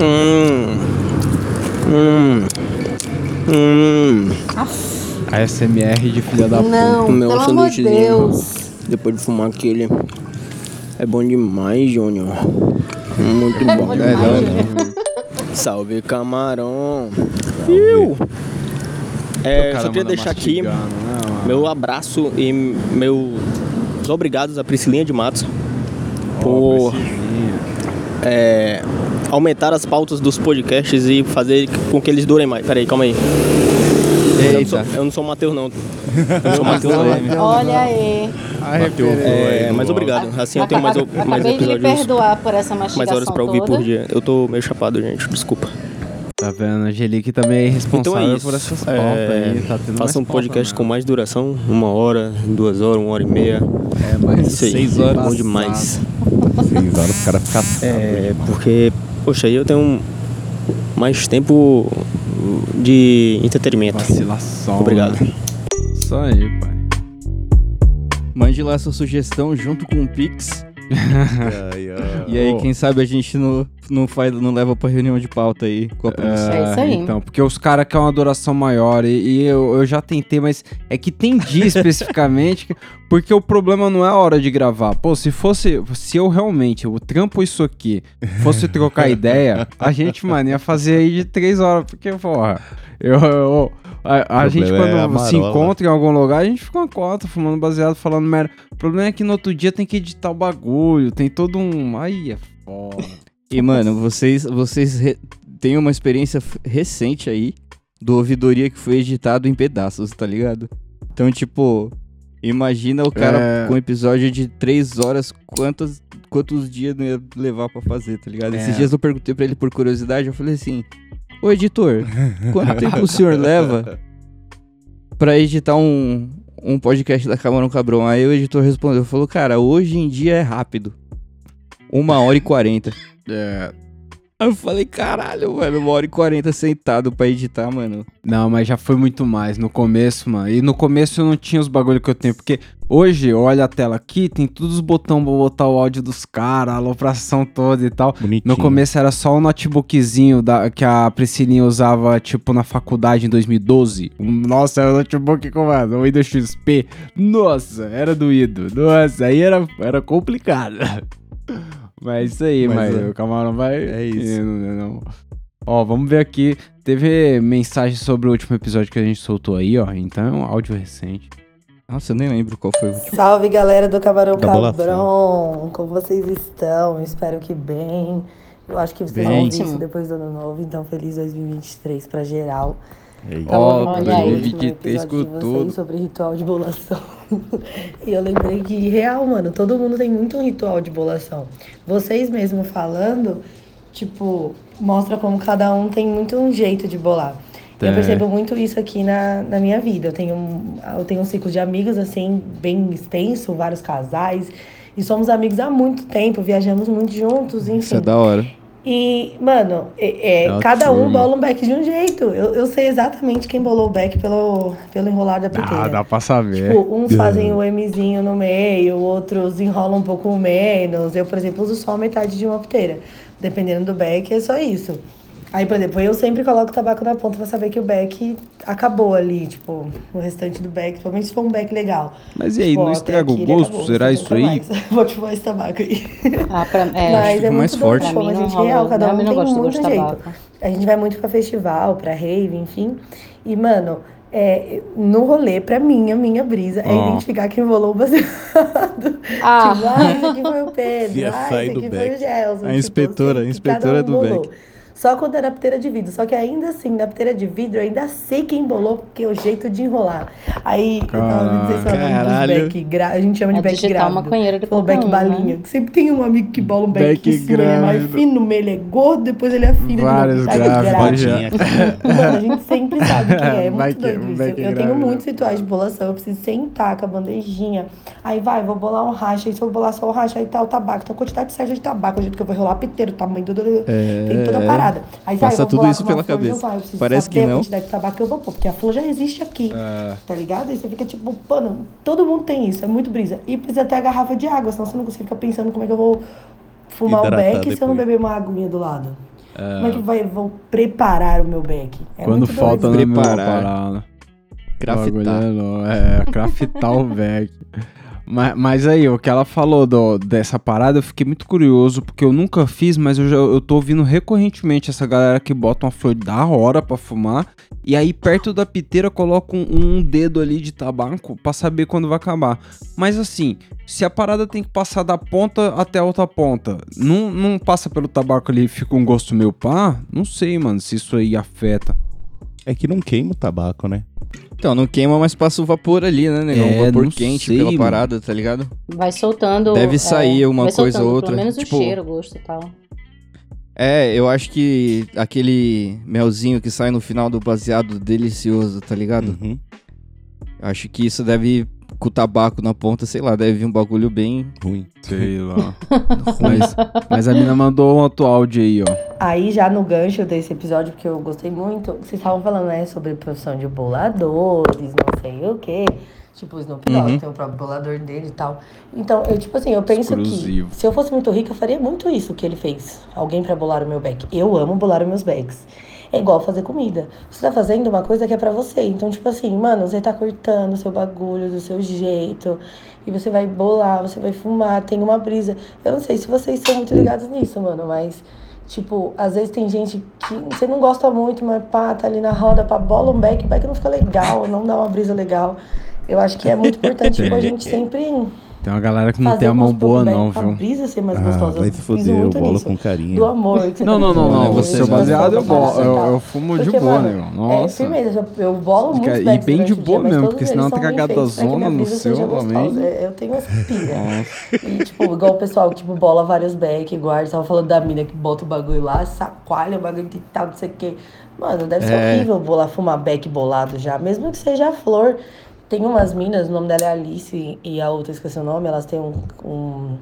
Hum. Hum. Hum. A SMR de filha da puta. Não, Meu pelo amor de sanduíchezinho. Deus. Depois de fumar aquele. É bom demais, Júnior. Muito bom. bom demais, não, Júnior. Salve, camarão. É, Cara, só queria deixar aqui né, meu abraço e meus obrigados à Priscilinha de Matos por é, aumentar as pautas dos podcasts e fazer com que eles durem mais. Peraí, calma aí. Eu não sou, Eita. eu não sou o Matheus, não. Eu não sou o Matheus, não. Olha aí. Referência. É, mas obrigado. Assim eu tenho mais, mais Acabei de episódios, perdoar por essa mastigação mais horas pra ouvir toda. por dia. Eu tô meio chapado, gente. Desculpa. Tá vendo? A Angelique também é responsável Então é por essas É, pautas aí. Tá Faça um mais pauta, podcast né? com mais duração, uma hora, duas horas, uma hora e meia. É, mas aí, seis horas. bom demais. Seis horas o cara fica. É, porque, poxa, aí eu tenho mais tempo de entretenimento. Vacilação. Obrigado. né? Isso aí, pai. Mande lá sua sugestão junto com o Pix. E aí, quem sabe a gente não, não, faz, não leva pra reunião de pauta aí com a produção. É isso aí. Então, porque os caras querem uma duração maior e, e eu, eu já tentei, mas é que tem dia especificamente, que- porque o problema não é a hora de gravar. Pô, se fosse, se eu realmente, eu trampo isso aqui, fosse trocar ideia, a gente, mano, ia fazer aí de três horas, porque, porra, eu, eu- a, a gente quando é se encontra em algum lugar, a gente fica uma cota, fumando baseado, falando merda. O problema é que no outro dia tem que editar o bagulho, tem todo um... Aí é foda. E, mano, vocês, vocês re- têm uma experiência recente aí do Ouvidoria que foi editado em pedaços, tá ligado? Então, tipo, imagina o cara É. com um episódio de três horas, quantos, quantos dias não ia levar pra fazer, tá ligado? É. Esses dias eu perguntei pra ele por curiosidade, eu falei assim, ô editor, quanto tempo o senhor leva pra editar um, um podcast da Camarão Cabrão? Aí o editor respondeu, falou, cara, hoje em dia é rápido. Uma hora e quarenta. É, eu falei, caralho, mano, uma hora e quarenta sentado pra editar, mano. Não, mas já foi muito mais no começo, mano. E no começo eu não tinha os bagulho que eu tenho. Porque hoje, olha a tela aqui, tem todos os botões pra botar o áudio dos caras, a alopração toda e tal. Bonitinho. No começo era só o notebookzinho da, que a Priscilinha usava, tipo, na faculdade em 2012. Um- Nossa, era o notebook com mano, o Windows XP. Nossa, era doído. Nossa, aí era, era complicado. Mas isso aí, Mas mas, é. o camarão vai. É isso. Não, não, não. Ó, vamos ver aqui. Teve mensagem sobre o último episódio que a gente soltou aí, ó. Então é um áudio recente. Nossa, eu nem lembro qual foi o último. Salve galera do Camarão. Cabrão, como vocês estão? Espero que bem. Eu acho que vocês Bem. vão ouvir isso depois do ano novo, então feliz 2023 pra geral. Ó, Tava ouvindo olha aí. o último 2023 episódio com de tudo. vocês sobre ritual de bolação. e eu lembrei que, real, mano, todo mundo tem muito um ritual de bolação. Vocês mesmo falando, tipo, mostra como cada um tem muito um jeito de bolar. Eu É. percebo muito isso aqui na, na minha vida. Eu tenho, eu tenho um ciclo de amigos, assim, bem extenso, vários casais. E somos amigos há muito tempo, viajamos muito juntos, enfim. Isso é da hora. E, mano, é, é, É cada um bola um back de um jeito. Eu, eu sei exatamente quem bolou o back pelo, pelo enrolar da piteira. Ah, dá pra saber. Tipo, uns fazem o Mzinho no meio, outros enrolam um pouco menos. Eu, por exemplo, uso só metade de uma piteira. Dependendo do back, é só isso. Aí, por exemplo, eu sempre coloco o tabaco na ponta pra saber que o back acabou ali, tipo, o restante do back, principalmente se for um back legal. Mas e aí, Tipo, não ó, estraga o gosto? acabou, Será isso aí? Vou te fumar esse tabaco aí. Ah, pra, é, Mas fica é mais muito forte. como mim a não gente rola. real, cada um tem muito jeito. tabaco. A gente vai muito pra festival, pra rave, enfim. E, mano, é, no rolê, pra mim, a minha brisa é Ó. identificar quem rolou o baseado. Ah. Tipo, ah, esse aqui foi o Pedro, ah, esse do aqui foi Beck. o Gelson. A tipo, inspetora, a inspetora um do bolou. Beck. Só quando era piteira de vidro. Só que ainda assim, na piteira de vidro, eu ainda sei quem bolou, porque é o jeito de enrolar. Aí, eu tava ouvindo vocês falando Caralho. dos Beck, gra- a gente chama de É Beck digitar grávido. de qualquer Beck um, né? balinha. Sempre tem um amigo que bola um Beck, Beck em cima, ele é mais fino, no meio ele é gordo, depois ele é fino Vários grávidos a gente sempre sabe quem é. É muito Beck- doido isso. Eu, eu tenho muitos rituais de bolação. Eu preciso sentar com a bandejinha. Aí vai, vou bolar um racha. Aí se eu bolar só o racha, aí tá o tabaco. Então a quantidade certa de tabaco, o jeito que eu vou rolar piteiro, o tamanho do... Tem toda a parada. Aí vai, Passa tudo isso pela cabeça. preciso Parece que a não. quantidade de tabaco que eu vou pôr, porque a flor já existe aqui. É. Tá ligado? Aí você fica tipo, mano, todo mundo tem isso, é muito brisa. E precisa ter a garrafa de água, senão você não consegue ficar pensando como é que eu vou fumar o Hidratar beck se eu não depois. beber uma aguinha do lado. Como é que vai, vou preparar o meu beck? É Quando muito falta Preparar. parada. Craftar. É, é, craftar o Vec. Mas, mas aí, o que ela falou do- dessa parada, eu fiquei muito curioso, porque eu nunca fiz, mas eu, já, eu tô ouvindo recorrentemente essa galera que bota uma flor da hora pra fumar, e aí perto da piteira coloca um, um dedo ali de tabaco pra saber quando vai acabar. Mas assim, se a parada tem que passar da ponta até a outra ponta, não, não passa pelo tabaco ali e fica um gosto meio pá, não sei, mano, se isso aí afeta. É que não queima o tabaco, né? Então, não queima, mas passa o vapor ali, né, negão? É, o vapor não quente sei, pela mano. parada, tá ligado? Vai soltando. Deve sair uma vai coisa ou outra, Pelo menos tipo- o cheiro, o gosto e tal. É, eu acho que aquele melzinho que sai no final do baseado delicioso, tá ligado? Uhum. Acho que isso deve, com o tabaco na ponta, sei lá, deve vir um bagulho bem. Ruim. Sei lá. mas, mas a mina mandou um outro áudio aí, ó. Aí já no gancho desse episódio, porque eu gostei muito, vocês estavam falando, né, sobre profissão de boladores, não sei o quê. Tipo, o Snoop Dogg Uhum. tem o próprio bolador dele e tal. Então, eu, tipo assim, eu penso Exclusivo. que se eu fosse muito rica, eu faria muito isso que ele fez. Alguém pra bolar o meu back. Eu amo bolar os meus bags. É igual fazer comida. Você tá fazendo uma coisa que é pra você. Então, tipo assim, mano, você tá cortando o seu bagulho do seu jeito. E você vai bolar, você vai fumar, tem uma brisa. Eu não sei se vocês são muito ligados nisso, mano, mas. Tipo, às vezes tem gente que você não gosta muito, mas pá, tá ali na roda, pá, bola um back, back não fica legal, não dá uma brisa legal. Eu acho que é muito importante, tipo, a gente sempre Tem uma galera que não fazer tem a mão boa, não, viu? brisa ser mais Ah, gostosa. vai se foder, eu muito bolo nisso. com carinho. Do amor que você Não, tá não, não, fazendo, não. Você gostosa baseado eu, fumo de boa, né? É Nossa. firmeza, eu, bolo muitos e bem de boa mesmo, porque senão tem cagada minha zona no seu também. É, Eu tenho essa pira. E, tipo, igual o pessoal que tipo, bola vários back, guarda. Tava falando da mina que bota o bagulho lá, sacoalha o bagulho e tal, não sei o quê. Mano, deve ser É. horrível bolar, fumar back bolado já. Mesmo que seja a flor. Tem umas minas, o nome dela é Alice e a outra, esqueci o nome, elas têm um, um,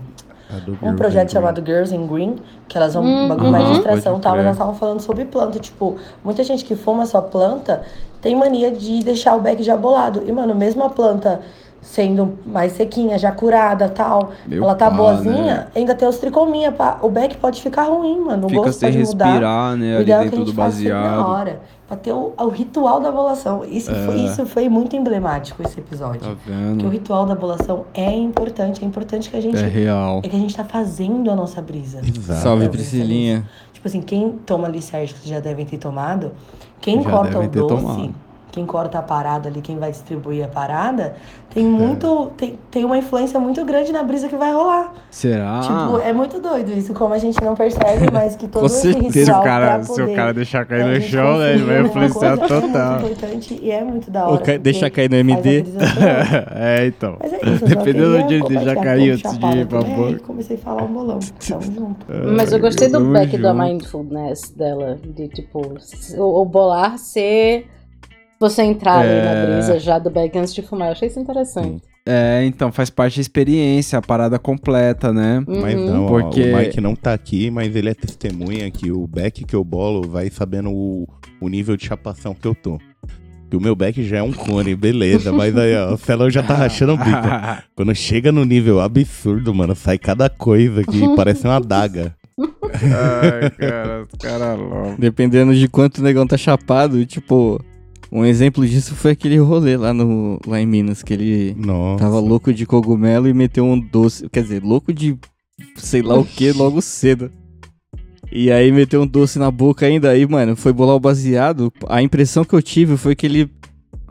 um projeto chamado Girls in Green, que elas vão um bagulho Uhum. mais de extração e Pode tal, mas elas estavam falando sobre planta. Tipo, muita gente que fuma só planta tem mania de deixar o beck já bolado. E, mano, mesmo a planta sendo mais sequinha, já curada tal, Meu ela tá pá, boazinha, né? ainda tem os tricominha, pá. O beck pode ficar ruim, mano. O Fica gosto sem pode mudar. respirar, né? O Ali ideal é que a dentro do gente faça sempre na baseado. hora. Pra ter o, o ritual da bolação. Isso, foi, isso foi muito emblemático, esse episódio. Tá Porque o vendo? ritual da bolação é importante. É importante que a gente É real. é que a gente tá fazendo a nossa brisa. Exato. Salve, É, Priscilinha. Tipo assim, quem toma licérgico, que já devem ter tomado, quem Já corta o doce, tomado. Quem corta a parada ali, quem vai distribuir a parada, tem muito. Tem, tem uma influência muito grande na brisa que vai rolar. Será? Tipo, é muito doido isso, como a gente não percebe, mas que todo Com esse certeza, o cara, pra se o cara deixar cair a no chão, né, ele vai influenciar total. É muito importante e é muito da hora. ca- deixar cair no MD. é, então. Mas é isso, Dependendo de onde ele já compartilhar caiu como antes de ir pra boca. Comecei a falar um bolão. Tamo junto. Mas eu gostei do back da mindfulness dela. De tipo, o bolar ser. Você entrar ali É. na brisa já do back antes de fumar. Eu achei isso interessante. É, então faz parte da experiência, a parada completa, né? Mas Uhum. não, ó, Porque- o Mike não tá aqui, mas ele é testemunha que o back que eu bolo vai sabendo o, o nível de chapação que eu tô. Que o meu back já é um cone, beleza, mas aí, ó, o Celão já tá rachando o bico. Quando chega no nível absurdo, mano, sai cada coisa que parece uma adaga. Ai, cara, os caras loucos. Dependendo de quanto o negão tá chapado, tipo, um exemplo disso foi aquele rolê lá, no, lá em Minas, que ele Nossa. tava louco de cogumelo e meteu um doce, quer dizer, louco de sei lá o que logo cedo. E aí meteu um doce na boca ainda, aí, mano, foi bolar o baseado. A impressão que eu tive foi que ele.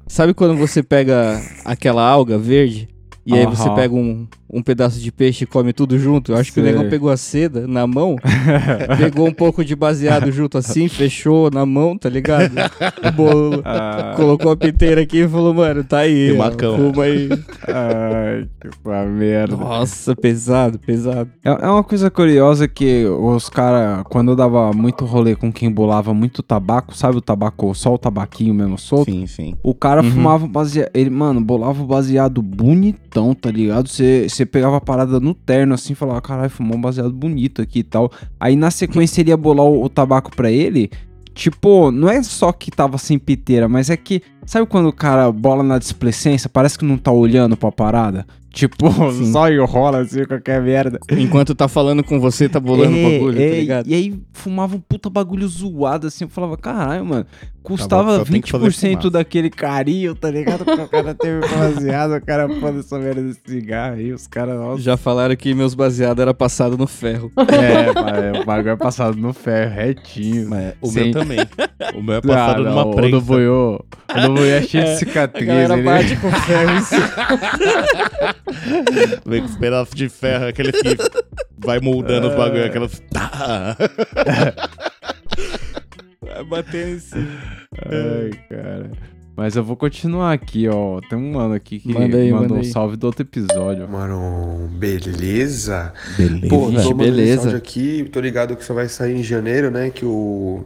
Sabe quando você pega aquela alga verde? E aí você pega um, um pedaço de peixe e come tudo junto? Eu acho que o Sei. negão pegou a seda na mão, pegou um pouco de baseado junto assim, fechou na mão, tá ligado? O bolo. Ah, Colocou a piteira aqui e falou, mano, tá aí. Macão. Fuma aí. ai, que merda. Nossa, pesado, pesado. É, é uma coisa curiosa que os caras, quando eu dava muito rolê com quem bolava muito tabaco, sabe o tabaco, só o tabaquinho mesmo solto? Sim, sim. O cara Uhum. fumava baseado. Ele, mano, bolava o baseado bonitão, tá ligado? Você você pegava a parada no terno assim e falava, caralho, fumou um baseado bonito aqui e tal. Aí na sequência ele ia bolar o, o tabaco pra ele. Tipo, não é só que tava sem piteira, mas é que. Sabe quando o cara bola na displicência? Parece que não tá olhando pra parada. Tipo, só enrola assim, qualquer merda. Enquanto tá falando com você, tá bolando o É, bagulho, é, tá ligado? E aí fumava um puta bagulho zoado assim. Eu falava, caralho, mano, custava que fazer 20% fumaça. daquele carinho, tá ligado? Porque o cara teve baseado, o cara pôs essa merda desse cigarro aí, os caras. Já falaram que meus baseados era passado no ferro. É, o bagulho é passado no ferro, retinho. Mas o Sem- meu também. O meu é Ah, passado não, numa o prensa. do Boiô, o do Boiô é cheio de A cicatriz. galera ele- bate com ferro em cima. Vem com os pedaços de ferro, aquele que vai moldando os bagulho, aquelas... Tá. Vai bater em cima. Ai, cara. Mas eu vou continuar aqui, ó. Tem um mano aqui que Manda aí, mandou manda um aí. salve do outro episódio. Maron, beleza? Beleza. Pô, tô beleza. aqui, tô ligado que só vai sair em janeiro, né? Que o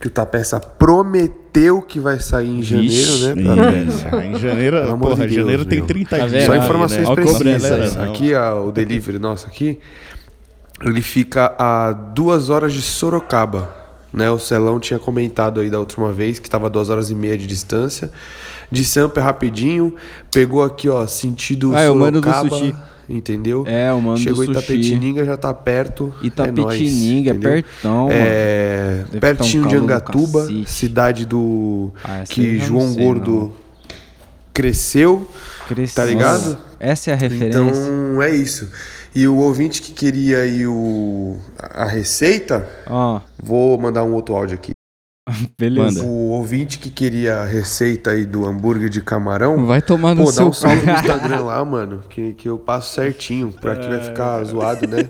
que o Tapeça prometeu que vai sair em janeiro, né? É, em janeiro, porra, de Deus, janeiro tem meu. 30 Tá dias. Só aí, informações né? Precisas. Aqui, ó, o delivery nosso aqui, ele fica a duas horas de Sorocaba. Né, o Celão tinha comentado aí da última vez que estava duas horas e meia de distância. De Sampa é rapidinho. Pegou aqui, ó, sentido Ah, é o mano do Sorocaba, sushi. entendeu? É, o mano Chegou do sushi. Itapetininga, já tá perto. Itapetininga, é, é, nóis, pertão. É, Deve pertinho tá um de do Angatuba, cidade do Ah, que João sei, Gordo não. cresceu. Cresceu. Tá ligado? Essa é a referência. Então é isso. E o ouvinte que queria aí o, a receita, Ó, vou mandar um outro áudio aqui. beleza. O ouvinte que queria a receita aí do hambúrguer de camarão, Vai tomar no pô, dá seu um cu. salve no Instagram lá, mano, que, que eu passo certinho, pra que vai ficar zoado, né?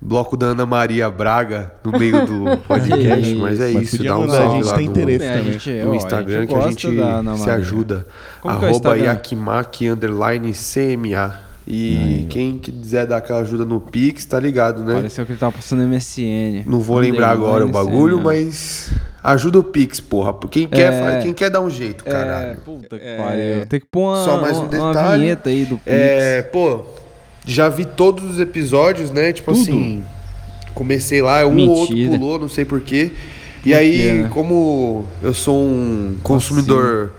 Bloco da Ana Maria Braga no meio do podcast, mas é Mas isso, dá um mandar, a salve gente lá tem no, interesse É, gente, no ó, Instagram a gente que a gente se ajuda. Como é o Arroba? Yakimaki underline CMA. E quem quiser dar aquela ajuda no Pix, tá ligado, né? Pareceu que ele tava passando MSN. Não vou Mandei lembrar agora o bagulho, né? mas ajuda o Pix, porra. Quem quer, faz- quem quer dar um jeito, É, caralho. puta que pariu. Tem que pôr uma, Só mais um uma- uma detalhe. vinheta aí do Pix. É, pô, já vi todos os episódios, né? Tipo assim, comecei lá, um ou outro pulou, não sei porquê. E aí, quê, né? como eu sou um consumidor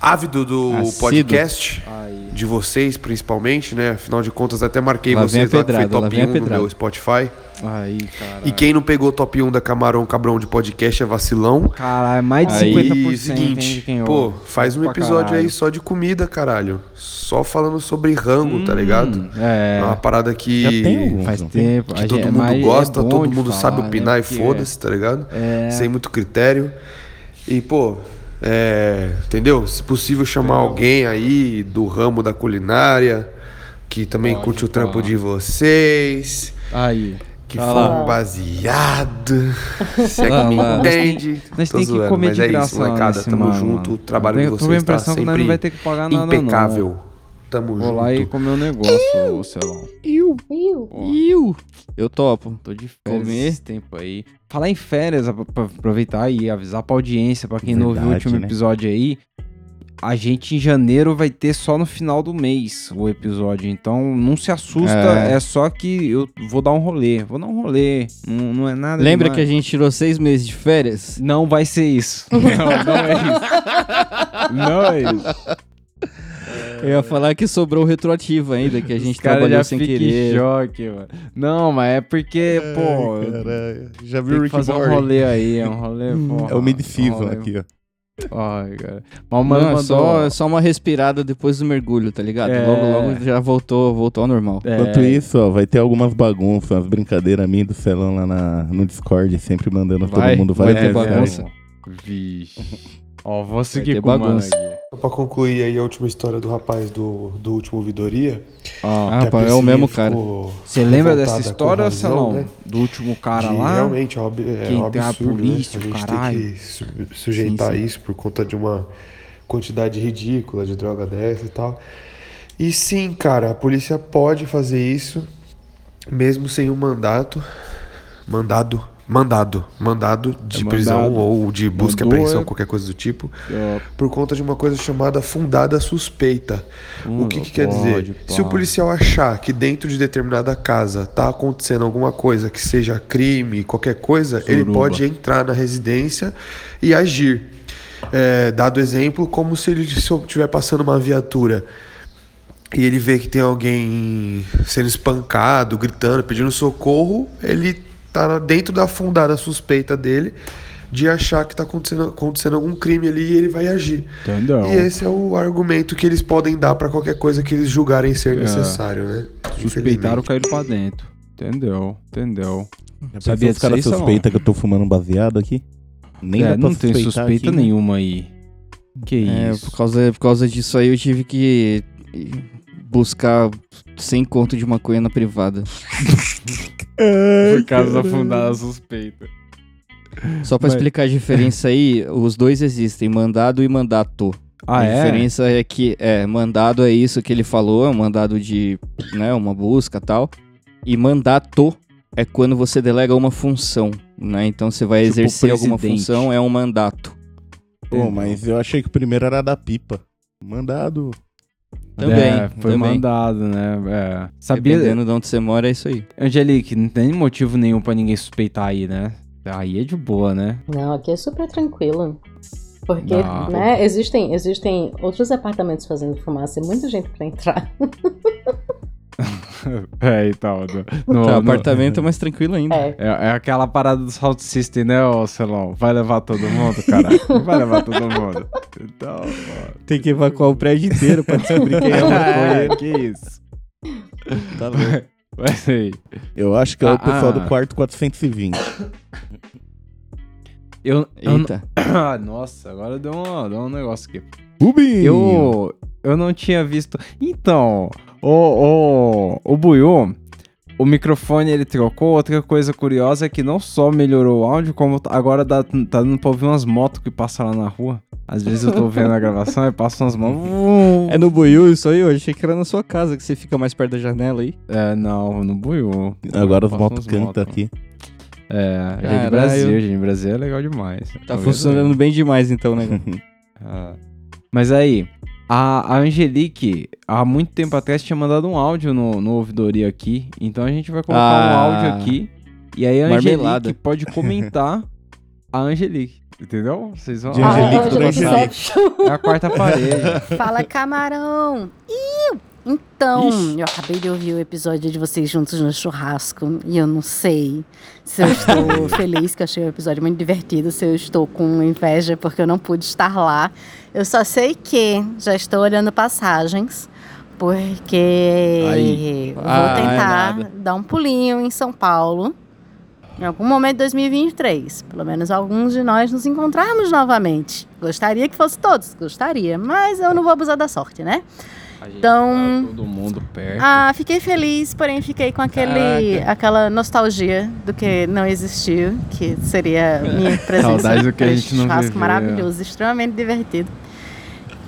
ávido do podcast, Aí. de vocês principalmente, né? Afinal de contas, até marquei Lá vocês lá que foi pedrada, top vem a 1 no pedrada. meu Spotify. Aí. E quem não pegou top 1 da Camarão Cabrão de podcast é vacilão. Caralho, mais de Aí, 50% E seguinte, quem pô, faz um episódio caralho. aí só de comida, caralho. Só falando sobre rango, tá ligado? É, É uma parada que, Já tem faz tempo. que todo gente- mundo mas é gosta, bom todo mundo falar, sabe né, opinar e porque foda-se, tá ligado? É. Sem muito critério. E, pô, é, entendeu? Se possível, chamar alguém aí do ramo da culinária, que também Pode curte o trampo falar. de vocês, Aí. que Tá for lá. um baseado. Se é que me lá. entende. Tem que comer mas de é graça isso, molecada. Tamo mano, junto. mano. O trabalho Eu de vocês tá impressão que sempre não vai ter que pagar nada, não. impecável. Tamo Vou junto. lá e comer um negócio, ô Celão. Iu. Ó, Iu. Eu topo. Tô de férias Comer. esse tempo aí. Falar em férias, pra, aproveitar e avisar pra audiência, pra quem não ouviu o Verdade, último né? episódio aí. A gente em janeiro vai ter só no final do mês o episódio. Então não se assusta, É. é, só que eu vou dar um rolê. Vou dar um rolê. Não, não é nada. Lembra que a demais. gente tirou seis meses de férias? Não vai ser isso. Não, não é isso. Não é isso. Eu ia falar que sobrou retroativo ainda, que a gente trabalhou já sem ficam em querer. choque, mano. Não, mas é porque, pô, Ai, caralho. Já viu o Rick fazer um Morty? rolê aí, é um rolê, pô. É o mid-season aqui, ó. Ai, cara. Mas o mano Não, é mandou... só, só uma respirada depois do mergulho, tá ligado? É. Logo, logo já voltou, voltou ao normal. É, Enquanto isso, ó, vai ter algumas bagunças, umas brincadeiras minhas do Celão lá na, no Discord, sempre mandando Vai, todo mundo vai várias ter bagunça. Vixe. Ó, vou seguir com bagunça. Só pra concluir aí a última história do rapaz do, do último ouvidoria. Ah, que a pá, é o mesmo cara. você lembra dessa história, razão, Celão? né? Do último cara De- lá? Realmente, é um, ab- é que um tem a absurdo, polícia, né? A gente caralho. tem que su- sujeitar Sim, sim. isso por conta de uma quantidade ridícula de droga dessa e tal. E sim, cara, a polícia pode fazer isso mesmo sem um mandato. Mandado. Mandado. Mandado de É prisão mandado. ou de busca e apreensão, é. qualquer coisa do tipo Ó, por conta de uma coisa chamada fundada suspeita. Hum, o que, que quer pode, dizer? Se o policial achar que dentro de determinada casa tá acontecendo alguma coisa que seja crime, qualquer coisa, ele Suruba. pode entrar na residência e agir. É, dado exemplo, como se ele estiver passando uma viatura e ele vê que tem alguém sendo espancado, gritando, pedindo socorro, ele tá dentro da fundada suspeita dele de achar que tá acontecendo, acontecendo algum crime ali e ele vai agir. Entendeu? E esse é o argumento que eles podem dar pra qualquer coisa que eles julgarem ser É. necessário, né? Suspeitaram caíram pra dentro. Entendeu? Entendeu? Já Sabia pensou os caras disso aí, suspeitam que eu tô fumando um baseado aqui? Nem é, não tem suspeita aqui, né? nenhuma aí. Que É, isso. por causa, por causa disso aí eu tive que buscar 100 conto de maconha na privada. Por causa da fundada suspeita. Só pra Mas- explicar a diferença aí, os dois existem, mandado e mandato. Ah, a é? diferença é que, é, mandado é isso que ele falou, é um mandado de, né, uma busca e tal. E mandato é quando você delega uma função, né? Então você vai Tipo exercer alguma função, é um mandato. Pô, mas eu achei que o primeiro era da pipa. Mandado. Também, É, foi também. mandado, né? É. Sabia, Dependendo de onde você mora, é isso aí. Angelique, não tem motivo nenhum pra ninguém suspeitar aí, né? Aí é de boa, né? Não, aqui é super tranquilo. Porque, Não. né, existem, existem outros apartamentos fazendo fumaça e muita gente pra entrar. É, e tal. No, no- Tá, no- apartamento é mais tranquilo ainda. É. É, é aquela parada do Sound System, né, ô Celão? Vai levar todo mundo, caralho. Vai levar todo mundo. Então, mano. Tem que evacuar o prédio inteiro pra descobrir quem é o É, que isso. Tá louco. Mas aí. Eu acho que é Ah, o pessoal ah. do quarto 420. Eu, eu, Eita. Ah, nossa, agora deu, uma, deu um negócio aqui. Rubinho! Eu, eu não tinha visto. Então, o, o, o Buiu, o microfone ele trocou. Outra coisa curiosa é que não só melhorou o áudio, como agora dá, tá dando pra ouvir umas motos que passam lá na rua. Às vezes eu tô vendo a gravação e passam umas motos. É no Buiu isso aí? Eu achei que era na sua casa, que você fica mais perto da janela aí. É, não, no Buiu. Agora Passam motos cantam aqui. É, gente, Caralho. Brasil, gente, Brasil é legal demais. Tá Talvez funcionando bem demais então, né? Ah. Mas aí, a, Angelique, há muito tempo atrás, tinha mandado um áudio no, no ouvidoria aqui. Então a gente vai colocar um Ah. áudio aqui. E aí a Marmelada. Angelique pode comentar a Angelique. Entendeu? Vocês vão. De Ah, Angelique pra Angelique. É a quarta parede. Fala, camarão! Iu! Então, eu acabei de ouvir o episódio de vocês juntos no churrasco e eu não sei se eu estou feliz, que eu achei o episódio muito divertido, se eu estou com inveja porque eu não pude estar lá. Eu só sei que já estou olhando passagens, porque Aí. vou Ah, é tentar nada. dar um pulinho em São Paulo. Em algum momento de 2023, pelo menos alguns de nós nos encontrarmos novamente. Gostaria que fosse todos, gostaria, mas eu não vou abusar da sorte, né? Então- todo mundo perto. Ah, fiquei feliz, porém fiquei com aquele, aquela nostalgia do que não existiu, que seria minha presença. Saudades do que a gente não churrasco viveu. maravilhoso, extremamente divertido.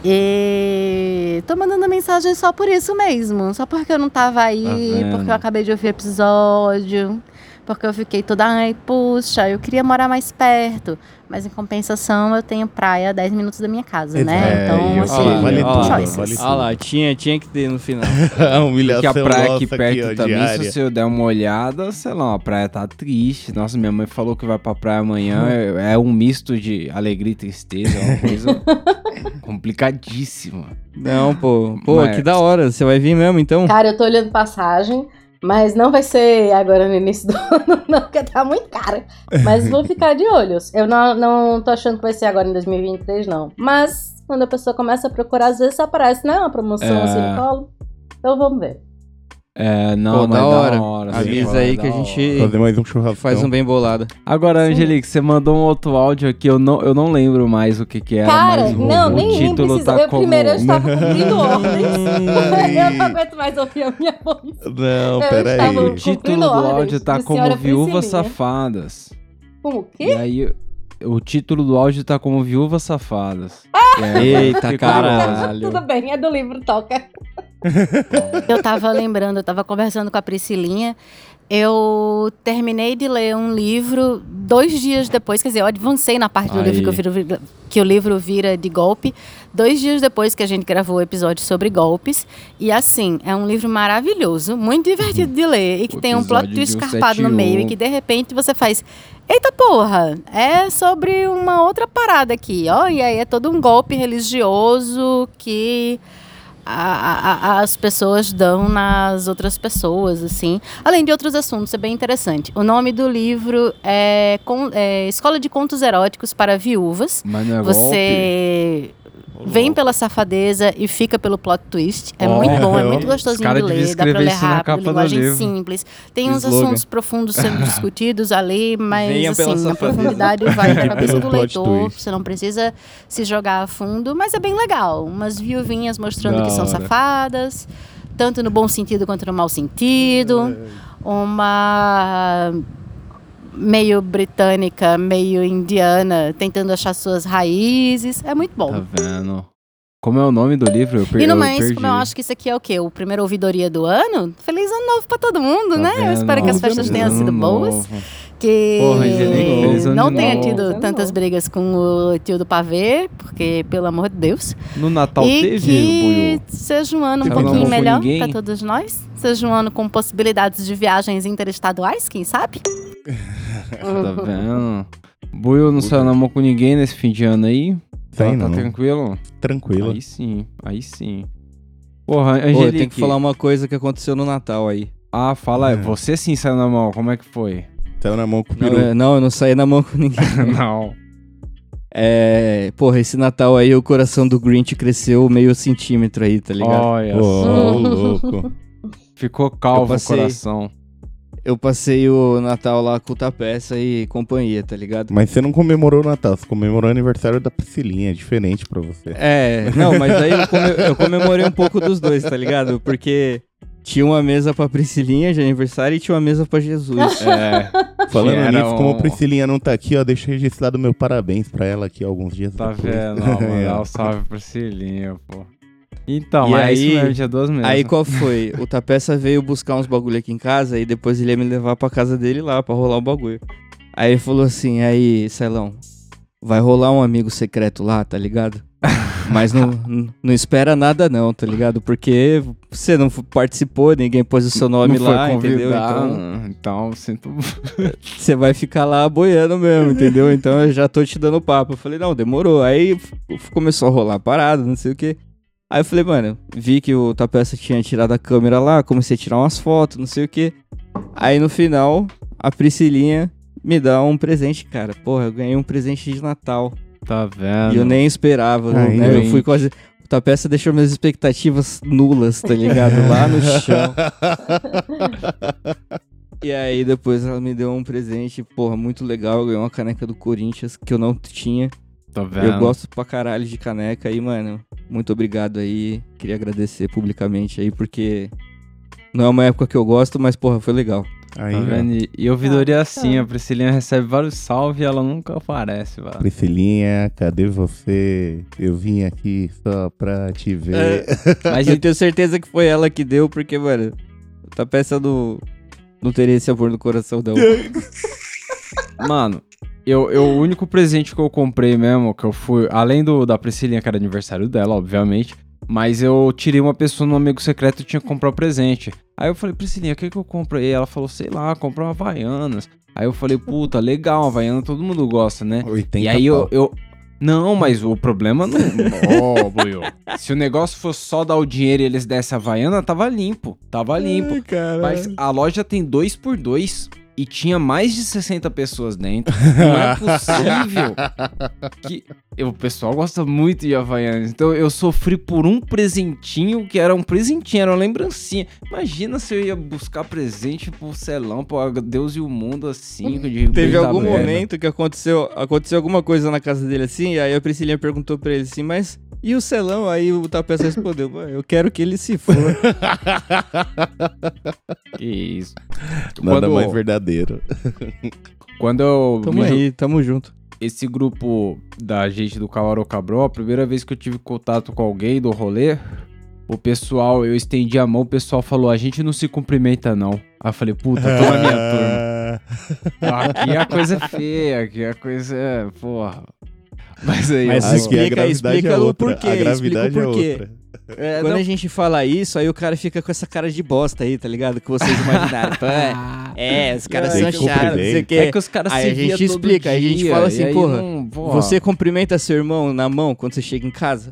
E tô mandando mensagem só por isso mesmo, só porque eu não tava aí, Tá porque eu acabei de ouvir o episódio, porque eu fiquei toda, ai, puxa, eu queria morar mais perto, mas em compensação eu tenho praia a 10 minutos da minha casa, né? É, Então, eu assim, sei, vale tudo, choices. vale Ah lá, tinha, tinha que ter no final. a humilhação Que a praia aqui perto ó, também, diária. se você der uma olhada, sei lá, a praia tá triste. Nossa, minha mãe falou que vai pra praia amanhã. É, é um misto de alegria e tristeza, é uma coisa complicadíssima. Não, pô. Pô, Mas- que da hora. Você vai vir mesmo, então? Cara, eu tô olhando passagem, mas não vai ser agora no início do ano, não, porque tá muito cara. Mas vou ficar de olhos. Eu não, não tô achando que vai ser agora em 2023, não. Mas quando a pessoa começa a procurar, às vezes aparece, né? Uma promoção É. assim no colo. Então vamos ver. É, não, Pô, mas da hora. hora. sim, Avisa aí da que a hora. gente Fazer mais um churrasco. faz um bem bolado. Agora, Angelique, você mandou um outro áudio aqui, eu não, eu não lembro mais o que que era, Cara, mas o, não, o nem, nem título precisa. tá eu, como... Primeiro eu estava cumprindo ordens. Eu não aguento mais ouvir a minha voz. Não, peraí. O título do áudio tá como Viúvas. Safadas. Como o E quê? aí, o título do áudio tá como Viúvas Safadas. E aí, Eita, caralho. Tudo bem, é do livro, toca. Eu tava lembrando, eu tava conversando com a Priscilinha. Eu terminei de ler um livro dois dias depois, quer dizer, eu avancei na parte do Aí. livro que, viro- que o livro vira de golpe, dois dias depois que a gente gravou o episódio sobre golpes. E assim, é um livro maravilhoso, muito divertido de ler e que O tem um plot twist escarpado no 171. meio e que de repente você faz. Eita porra! É sobre uma outra parada aqui, ó. E aí é todo um golpe religioso que a- a- as pessoas dão nas outras pessoas, assim. Além de outros assuntos, é bem interessante. O nome do livro é, é Escola de Contos Eróticos para Viúvas. Mas não é golpe? Vem pela safadeza e fica pelo plot twist. É Ó, muito bom, é muito gostosinho de ler, dá pra ler na rápido, linguagem simples. Tem uns Slogan. assuntos profundos sendo discutidos ali, mas Venha assim, a profundidade vai pra cabeça do leitor. twist. Você não precisa se jogar a fundo, mas é bem legal. Umas viuvinhas mostrando Da que são hora. safadas, tanto no bom sentido quanto no mau sentido. Uma meio britânica, meio indiana, tentando achar suas raízes. É muito bom. Tá vendo? Como é o nome do livro? Eu per- E no eu mais, perdi. como eu acho que isso aqui é o quê? O primeiro ouvidoria do ano? Feliz ano novo pra todo mundo, Tá né? Eu vendo? espero que as festas tenham sido boas. novo. Que Porra, Angelique, não tenha tido Ano tantas novo. brigas com o tio do pavê, porque, pelo amor de Deus. No Natal e teve, que Buiu? seja um ano um pouquinho melhor ninguém? pra todos nós. Seja um ano com possibilidades de viagens interestaduais, quem sabe? Tá vendo? Buiu não saiu na mão com ninguém nesse fim de ano aí? Tá, Sei tá não. tranquilo? Tranquilo. Aí sim, aí sim. Porra, Pô, eu Angelique. tenho que falar uma coisa que aconteceu no Natal aí. Ah, fala, É. você sim saiu na mão, como é que foi? Saiu na mão com o Não, peru. é- não, eu não saí na mão com ninguém. não. É. Porra, esse Natal aí o coração do Grinch cresceu meio centímetro aí, tá ligado? Olha Ô, só. ô, louco. Ficou calvo Eu passei- o coração. Eu passei o Natal lá com o Tapeça e companhia, tá ligado? Mas você não comemorou o Natal, você comemorou o aniversário da Priscilinha, é diferente pra você. É, não, mas aí eu, come- eu comemorei um pouco dos dois, tá ligado? Porque tinha uma mesa pra Priscilinha de aniversário e tinha uma mesa pra Jesus. É, Falando Era nisso, como um- a Priscilinha não tá aqui, ó, deixa eu registrar do meu parabéns pra ela aqui alguns dias tá depois. vendo? Ó, É. mandar um salve pra Cilinha, pô. Então, E é isso aí- mesmo, tinha duas mesmo. Aí qual foi? O Tapeça veio buscar uns bagulho aqui em casa e depois ele ia me levar pra casa dele lá pra rolar o bagulho. Aí ele falou assim: aí, Celão, vai rolar um amigo secreto lá, tá ligado? Mas não, não espera nada não, tá ligado? Porque você não participou, ninguém pôs o seu nome não lá, entendeu? Então então sinto... você vai ficar lá boiando mesmo, entendeu? Então eu já tô te dando papo. Eu falei, não, demorou. Aí começou a rolar parada, não sei o quê. Aí eu falei, mano, vi que o Tapeça tinha tirado a câmera lá, comecei a tirar umas fotos, não sei o quê. Aí no final, a Priscilinha me dá um presente, cara. Porra, eu ganhei um presente de Natal. Tá vendo? E eu nem esperava, Aí, né? Eu gente. fui quase. O Tapeça deixou minhas expectativas nulas, tá ligado? Lá no chão. E aí depois ela me deu um presente, porra, muito legal. Eu ganhei uma caneca do Corinthians que eu não tinha. Tá vendo? Eu gosto pra caralho de caneca aí, mano. Muito obrigado aí. Queria agradecer publicamente aí, porque não é uma época que eu gosto, mas porra, foi legal. Aí, Tá? E- E ouvidoria Ah, assim, tá. a Priscilinha recebe vários salve e ela nunca aparece, velho. Priscilinha, cadê você? Eu vim aqui só pra te ver. Mas eu tenho certeza que foi ela que deu, porque, mano, tá peça do. Não teria esse amor no coração, não. Mano, eu, eu, o único presente que eu comprei mesmo, que eu fui, além do da Priscilinha, que era aniversário dela, obviamente, mas eu tirei uma pessoa no amigo secreto e tinha que comprar um presente. Aí eu falei, Priscilinha, o que que eu compro aí? Ela falou, sei lá, compra uma Havaianas. Aí eu falei, puta, legal, Havaiana todo mundo gosta, né? 80 E aí eu, eu. Não, mas o problema não. Ó, Buiu. Se o negócio fosse só dar o dinheiro e eles dessem a Havaiana, tava limpo. Tava limpo. Mas a loja tem dois por dois e tinha mais de 60 pessoas dentro. Não é possível que. eu- o pessoal gosta muito de Havaianas. Então eu sofri por um presentinho que era um presentinho, era uma lembrancinha. Imagina se eu ia buscar presente pro Celão, pro Deus e o mundo assim. De Teve algum merda. momento que aconteceu, aconteceu alguma coisa na casa dele assim, e aí a Priscilinha perguntou pra ele assim, mas e o Celão? Aí o Tapeça respondeu, "Mano, eu quero que ele se for. Que isso. Nada Quando- mais verdadeiro. Quando eu Tamo me ju- aí, tamo junto. esse grupo da gente do Calarô Cabró, a primeira vez que eu tive contato com alguém do rolê, o pessoal, eu estendi a mão, o pessoal falou, a gente não se cumprimenta não. Aí eu falei, puta, tô na minha turma. Aqui a coisa é feia, aqui a coisa é, porra. Mas aí, Mas explica- a gravidade explica é o porquê, A gravidade é outra. é, Quando não, a gente fala isso, aí o cara fica com essa cara de bosta aí, tá ligado? Que vocês imaginaram. Pô, é, é, os caras são que chatos, não sei o quê. é que os caras Aí se a via gente todo explica, aí a gente dia, fala assim, porra, não- porra, Você cumprimenta seu irmão na mão quando você chega em casa?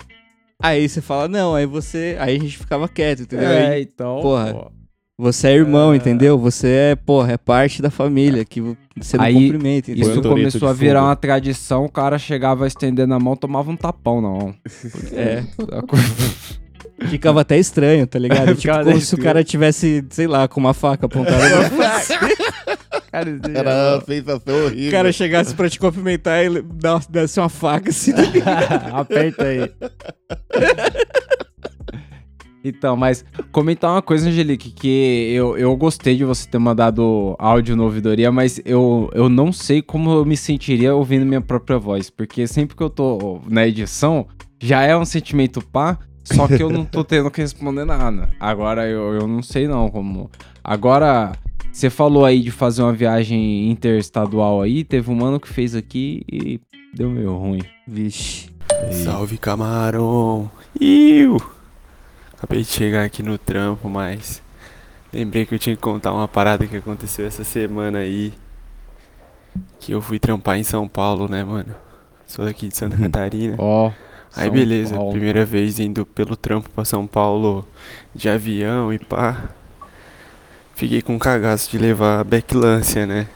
Aí você fala, não, aí você. Aí a gente ficava quieto, entendeu? É, Aí então. porra. pô. Você é irmão, entendeu? Você é, porra, é parte da família que você não Aí, cumprimenta, entendeu? Isso começou a virar uma tradição, o cara chegava estendendo a mão, tomava um tapão na mão. É. Ficava até estranho, tá ligado? tipo, como se o cara tivesse, sei lá, com uma faca apontada. Cara, Era uma sensação horrível. o cara chegasse pra te cumprimentar e desse uma faca assim. Aperta aí. Então, mas comentar uma coisa, Angelique, que eu, eu gostei de você ter mandado áudio no ouvidoria, mas eu, eu não sei como eu me sentiria ouvindo minha própria voz, porque sempre que eu tô na edição, já é um sentimento pá, só que eu não tô tendo que responder nada. Agora eu, eu não sei não como. Agora, você falou aí de fazer uma viagem interestadual aí, teve um mano que fez aqui e deu meio ruim. Vixe. Salve camarão! Iu! Acabei de chegar aqui no trampo, mas lembrei que eu tinha que contar uma parada que aconteceu essa semana aí. Que eu fui trampar em São Paulo, né, mano? Sou daqui de Santa Catarina. Ó. Aí São beleza, Paulo. primeira vez indo pelo trampo pra São Paulo de avião e pá. Fiquei com cagaço de levar backlância, né?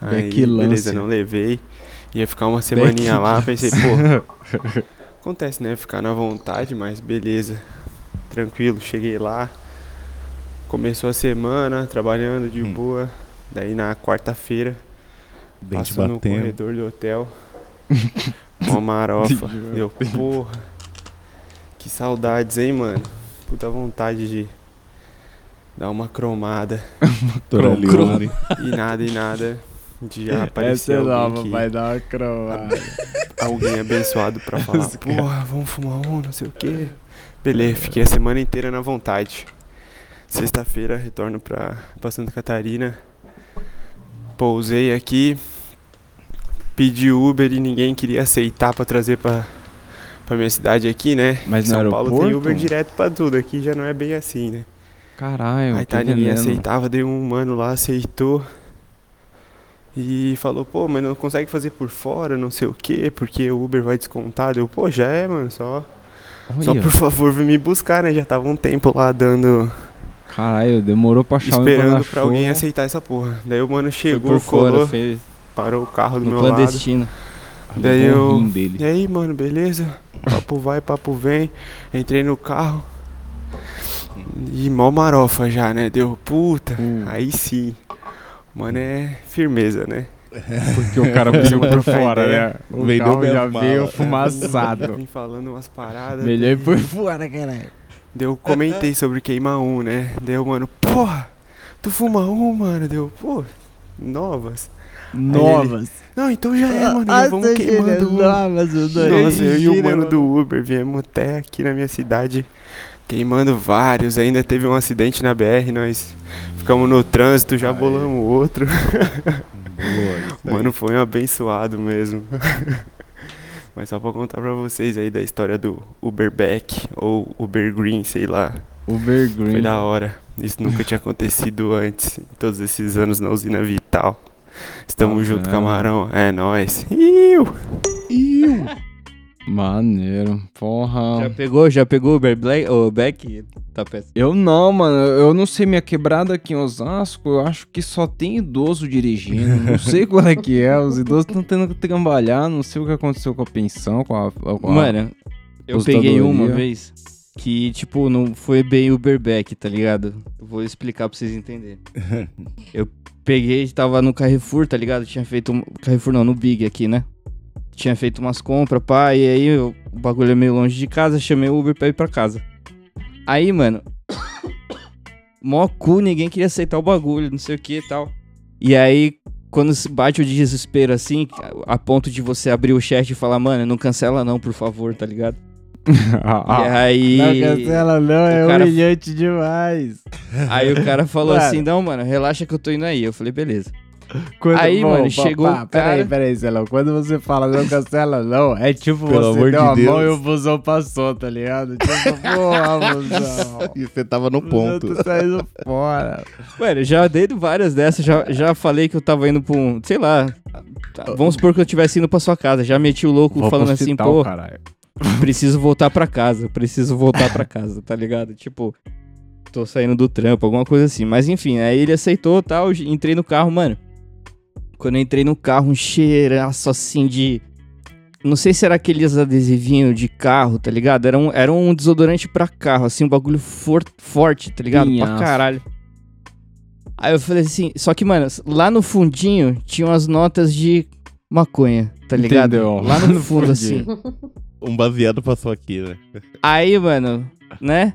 Aí, Backlância. beleza, não levei. Ia ficar uma semaninha lá, pensei, pô. Acontece, né? Ficar na vontade, mas beleza. Tranquilo, cheguei lá. Começou a semana, trabalhando de Hum. boa. Daí na quarta-feira, Passou no corredor do hotel. Uma marofa. Deu, porra. Que saudades, hein, mano? Puta vontade de dar uma cromada. Doutora Leone. E nada, e nada. De já aparecer é alguém, que- dar uma cromada. alguém abençoado pra falar, porra, vamos fumar um, não sei o quê. Beleza, fiquei a semana inteira na vontade. Sexta-feira retorno pra, pra Santa Catarina. Pousei aqui, pedi Uber e ninguém queria aceitar pra trazer pra, pra minha cidade aqui, né? Mas no São Paulo tem? Uber direto pra tudo, aqui já não é bem assim, né? Caralho, Aí tá, ninguém veneno. aceitava, deu um mano lá, aceitou. E falou, pô, mas não consegue fazer por fora, não sei o quê, porque o Uber vai descontar. Eu, pô, já é, mano, só, só por favor vem me buscar, né? Já tava um tempo lá dando, Caralho, demorou pra achar esperando pra alguém aceitar essa porra. Daí o mano chegou, por fora, colou, foi parou o carro do no meu lado. clandestino. Daí Levou eu, dele. e aí, mano, beleza? Papo vai, papo vem. Entrei no carro. E mó marofa já, né? Deu puta. Hum. Aí sim. Mano, é firmeza, né? Porque o cara veio por fora, ideia. né? O Vendeu já veio fumaçado. Vim falando umas paradas. Melhor ir por fora, caralho. Deu, comentei sobre queimar um, né? Deu, mano, porra, tu fuma um, mano? Deu, pô, novas. Novas. Não, então já é, mano, já vamos queimando um. Novas, o Nossa, eu e o mano do Uber viemos até aqui na minha cidade queimando vários. Ainda teve um acidente na BR, nós ficamos no trânsito, já bolamos outro. Mano, foi um abençoado mesmo. Mas só pra contar pra vocês aí da história do Uberback ou Uber Green, sei lá. Uber Foi Green. da hora. Isso nunca tinha acontecido antes, em todos esses anos na usina Vital. Estamos Ah, junto, é. camarão. É nóis. Iu! Maneiro. Porra. Já pegou, já pegou o Uber Black, o Beck? Tá péssimo. Eu não, mano. Eu não sei minha quebrada aqui em Osasco. Eu acho que só tem idoso dirigindo. Não sei qual é que é. Os idosos estão tendo que trabalhar. Não sei o que aconteceu com a pensão, com a. Com a- Mano, eu peguei uma vez que, tipo, não foi bem Uberback, tá ligado? Vou explicar pra vocês entenderem. eu peguei, tava no Carrefour, tá ligado? Tinha feito. Um... Carrefour não, no Big aqui, né? Tinha feito umas compras, pá, e aí eu- o bagulho é meio longe de casa, chamei o Uber pra ir pra casa. Aí, mano. Mó cu, ninguém queria aceitar o bagulho, não sei o que e tal. E aí, quando bate o desespero assim, a ponto de você abrir o chat e falar, mano, não cancela não, por favor, tá ligado? E aí. Não cancela, não. É cara- humilhante demais. Aí o cara falou Mano. assim: não, mano, relaxa que eu tô indo aí. Eu falei, beleza. Quando- Aí, Bom, mano, pá, chegou pá, o Peraí, cara- peraí, Celão. Quando você fala não cancela, não, é tipo Pelo você deu de a mão Deus. e o busão passou, tá ligado? Tipo, porra, busão. E você tava no ponto. Eu tô saindo fora. Mano, já dei várias dessas, já, já falei que eu tava indo pra um. Sei lá. Vamos supor que eu tivesse indo pra sua casa. Já meti o louco Vou falando assim, pô. caralho. preciso voltar pra casa, preciso voltar pra casa, tá ligado? Tipo, tô saindo do trampo, alguma coisa assim. Mas enfim, aí ele aceitou tal, entrei no carro, mano. Quando eu entrei no carro, um cheiraço assim de. Não sei se era aqueles adesivinhos de carro, tá ligado? Era um, era um desodorante pra carro, assim, um bagulho for, forte, tá ligado? Pra Pinhaço. caralho. Aí eu falei assim, só que, mano, lá no fundinho tinha umas notas de maconha, tá ligado? Entendeu? Lá no, No fundo, assim. Um baseado passou aqui, né? Aí, mano, né?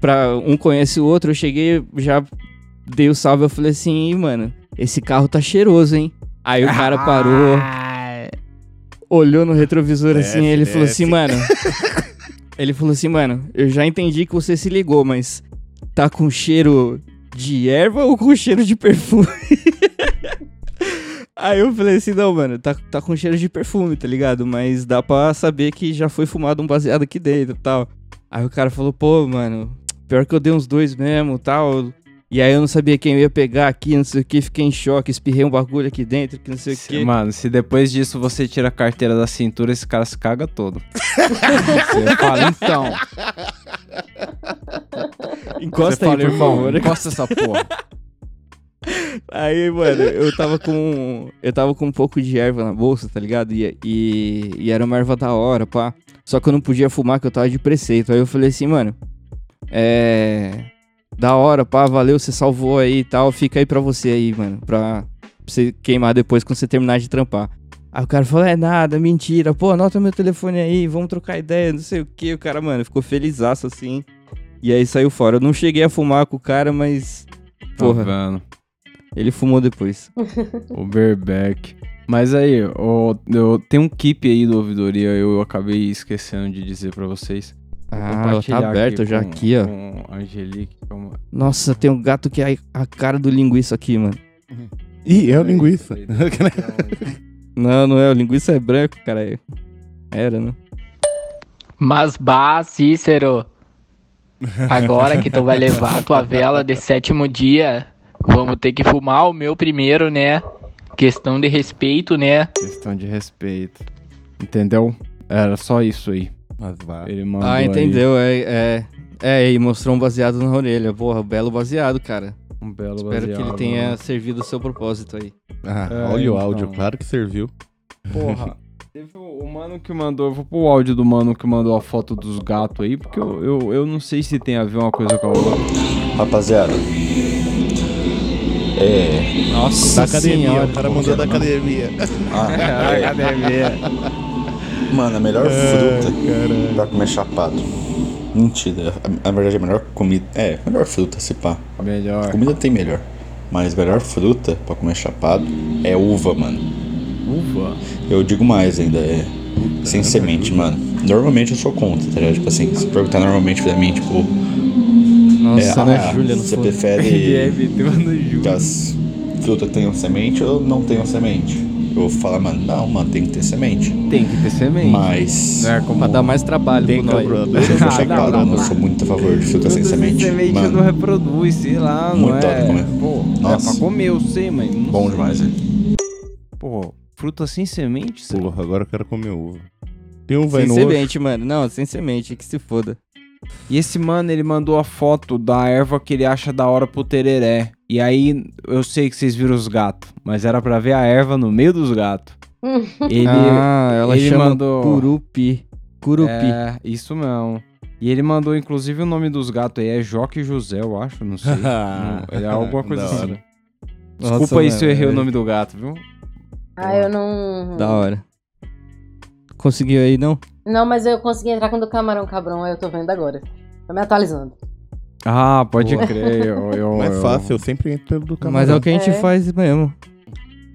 Pra um conhece o outro, eu cheguei, já dei o salve, eu falei assim, "Ih, mano, esse carro tá cheiroso, hein? Aí o cara parou, olhou no retrovisor assim, Desce, ele falou assim, mano. ele falou assim, mano, eu já entendi que você se ligou, mas tá com cheiro de erva ou com cheiro de perfume? Aí eu falei assim, não, mano, tá, tá com cheiro de perfume, tá ligado? Mas dá pra saber que já foi fumado um baseado aqui dentro e tal. Aí o cara falou, pô, mano, pior que eu dei uns dois mesmo tal. E aí eu não sabia quem eu ia pegar aqui, não sei o que, fiquei em choque, espirrei um bagulho aqui dentro, que não sei o que. Mano, se depois disso você tira a carteira da cintura, esse cara se caga todo. você fala, então. Encosta você aí, fala, por irmão, favor. Encosta essa porra. Aí, mano, eu tava com. Eu tava com um pouco de erva na bolsa, tá ligado? E, e, e era uma erva da hora, pá. Só que eu não podia fumar, que eu tava de preceito. Aí eu falei assim, mano. É. Da hora, pá, valeu, você salvou aí e tal. Fica aí pra você aí, mano. Pra você queimar depois quando você terminar de trampar. Aí o cara falou, é nada, mentira. Pô, anota meu telefone aí, vamos trocar ideia, não sei o que. O cara, mano, ficou felizaço assim. E aí saiu fora. Eu não cheguei a fumar com o cara, mas. Porra, Tá ele fumou depois. O Berbeck. Mas aí, ó, eu, tem um keep aí do ouvidoria, eu acabei esquecendo de dizer pra vocês. Ah, ela tá aberta já com- aqui, ó. Com Angelique. calma. Nossa, tem um gato que é a cara do linguiça aqui, mano. Ih, é o linguiça. Não, não é. O linguiça é branco, cara. Era, né? Mas bah, Cícero, agora que tu vai levar a tua vela de sétimo dia, vamos ter que fumar o meu primeiro, né? Questão de respeito, né? Questão de respeito. Entendeu? Era só isso aí. Mas vá. Ele mandou Ah, aí entendeu. É, é. É, e mostrou um baseado na orelha. Porra, belo baseado, cara. um belo Espero que ele baseado, tenha mano. servido o seu propósito aí. Ah, É, olha o então. áudio, claro que serviu. Porra. Teve o, o mano que mandou, eu vou pôr o áudio do mano que mandou a foto dos gatos aí, porque eu, eu, eu não sei se tem a ver uma coisa com a outra. Rapaziada, é. Nossa Da academia, senhora. o cara mandou da academia. Ah, é. Mano, a melhor fruta pra comer chapado. Mentira, na verdade a melhor comida. É, melhor fruta, se pá. Melhor. Comida tem melhor. Mas a melhor fruta pra comer chapado é uva, mano. Uva. Eu digo mais ainda, é. Sem semente, mano. Normalmente eu sou contra, tá ligado? Tipo assim, se perguntar normalmente pra mim, tipo. Nossa, é, né, ah, Júlia? Não Você prefere no que Ju. as frutas tenham semente ou não tenham semente? Eu vou falar, mano, não, mano, tem que ter semente. Tem que ter semente. Mas. Não é como... Pra dar mais trabalho Tem pro nós. cabrador. Eu sou Ah, não, mano. Eu não. sou muito a favor de fruta sem semente. semente não Mano, reproduz, sei lá, não Muito hora é. comer. Pô, é Nossa. pra comer, eu sei, mas. não bom sei. demais, velho. Pô, fruta sem semente? Porra, agora eu quero comer uva. Tem um vai Sem no semente, mano. Não, sem semente, que se foda. E esse mano, ele mandou a foto da erva que ele acha da hora pro tereré. E aí, eu sei que vocês viram os gatos, mas era pra ver a erva no meio dos gatos. Ele. ah, ela ele chama mandou- Curupi. Curupi. É, isso mesmo. E ele mandou, inclusive, o nome dos gatos aí é Joque José, eu acho, não sei. Não, é alguma coisa assim. hora. Desculpa Nossa, aí se eu errei o é nome do gato, viu? Ah, eu não. Da hora. Conseguiu aí, não? Não, mas eu consegui entrar com o do Camarão Cabrão, aí eu tô vendo agora. Tô me atualizando. Ah, pode Boa. crer. Eu, eu, Mais eu- fácil, eu sempre entro pelo do camarão. Mas é o que a gente É. faz mesmo.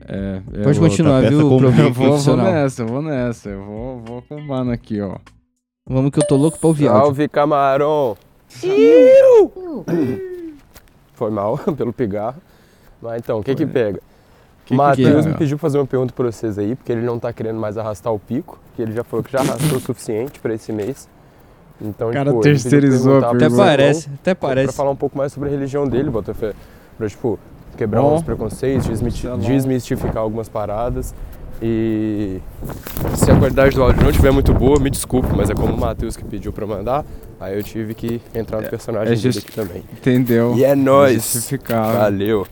É, eu Pode vou- continuar, viu, Eu vou, vou nessa, eu vou nessa. Eu vou, vou com o mano aqui, ó. Vamos que eu tô louco pra ouvir áudio. Salve, camarão! Foi mal pelo pigarro. Mas então, o que que pega? que Matheus me pediu fazer uma pergunta pra vocês aí, porque ele não tá querendo mais arrastar o pico, que ele já falou que já arrastou o suficiente pra esse mês. Então, O cara tipo, pra terceirizou a Até parece, até Pra parece. falar um pouco mais sobre a religião dele, Botafé. Pra, tipo, quebrar Ó. uns preconceitos, é desmistificar algumas paradas e Se a qualidade do áudio não estiver muito boa, me desculpe, mas é como o Matheus que pediu pra mandar, aí eu tive que entrar no personagem é dele just- aqui também. Entendeu? E é nóis! Valeu!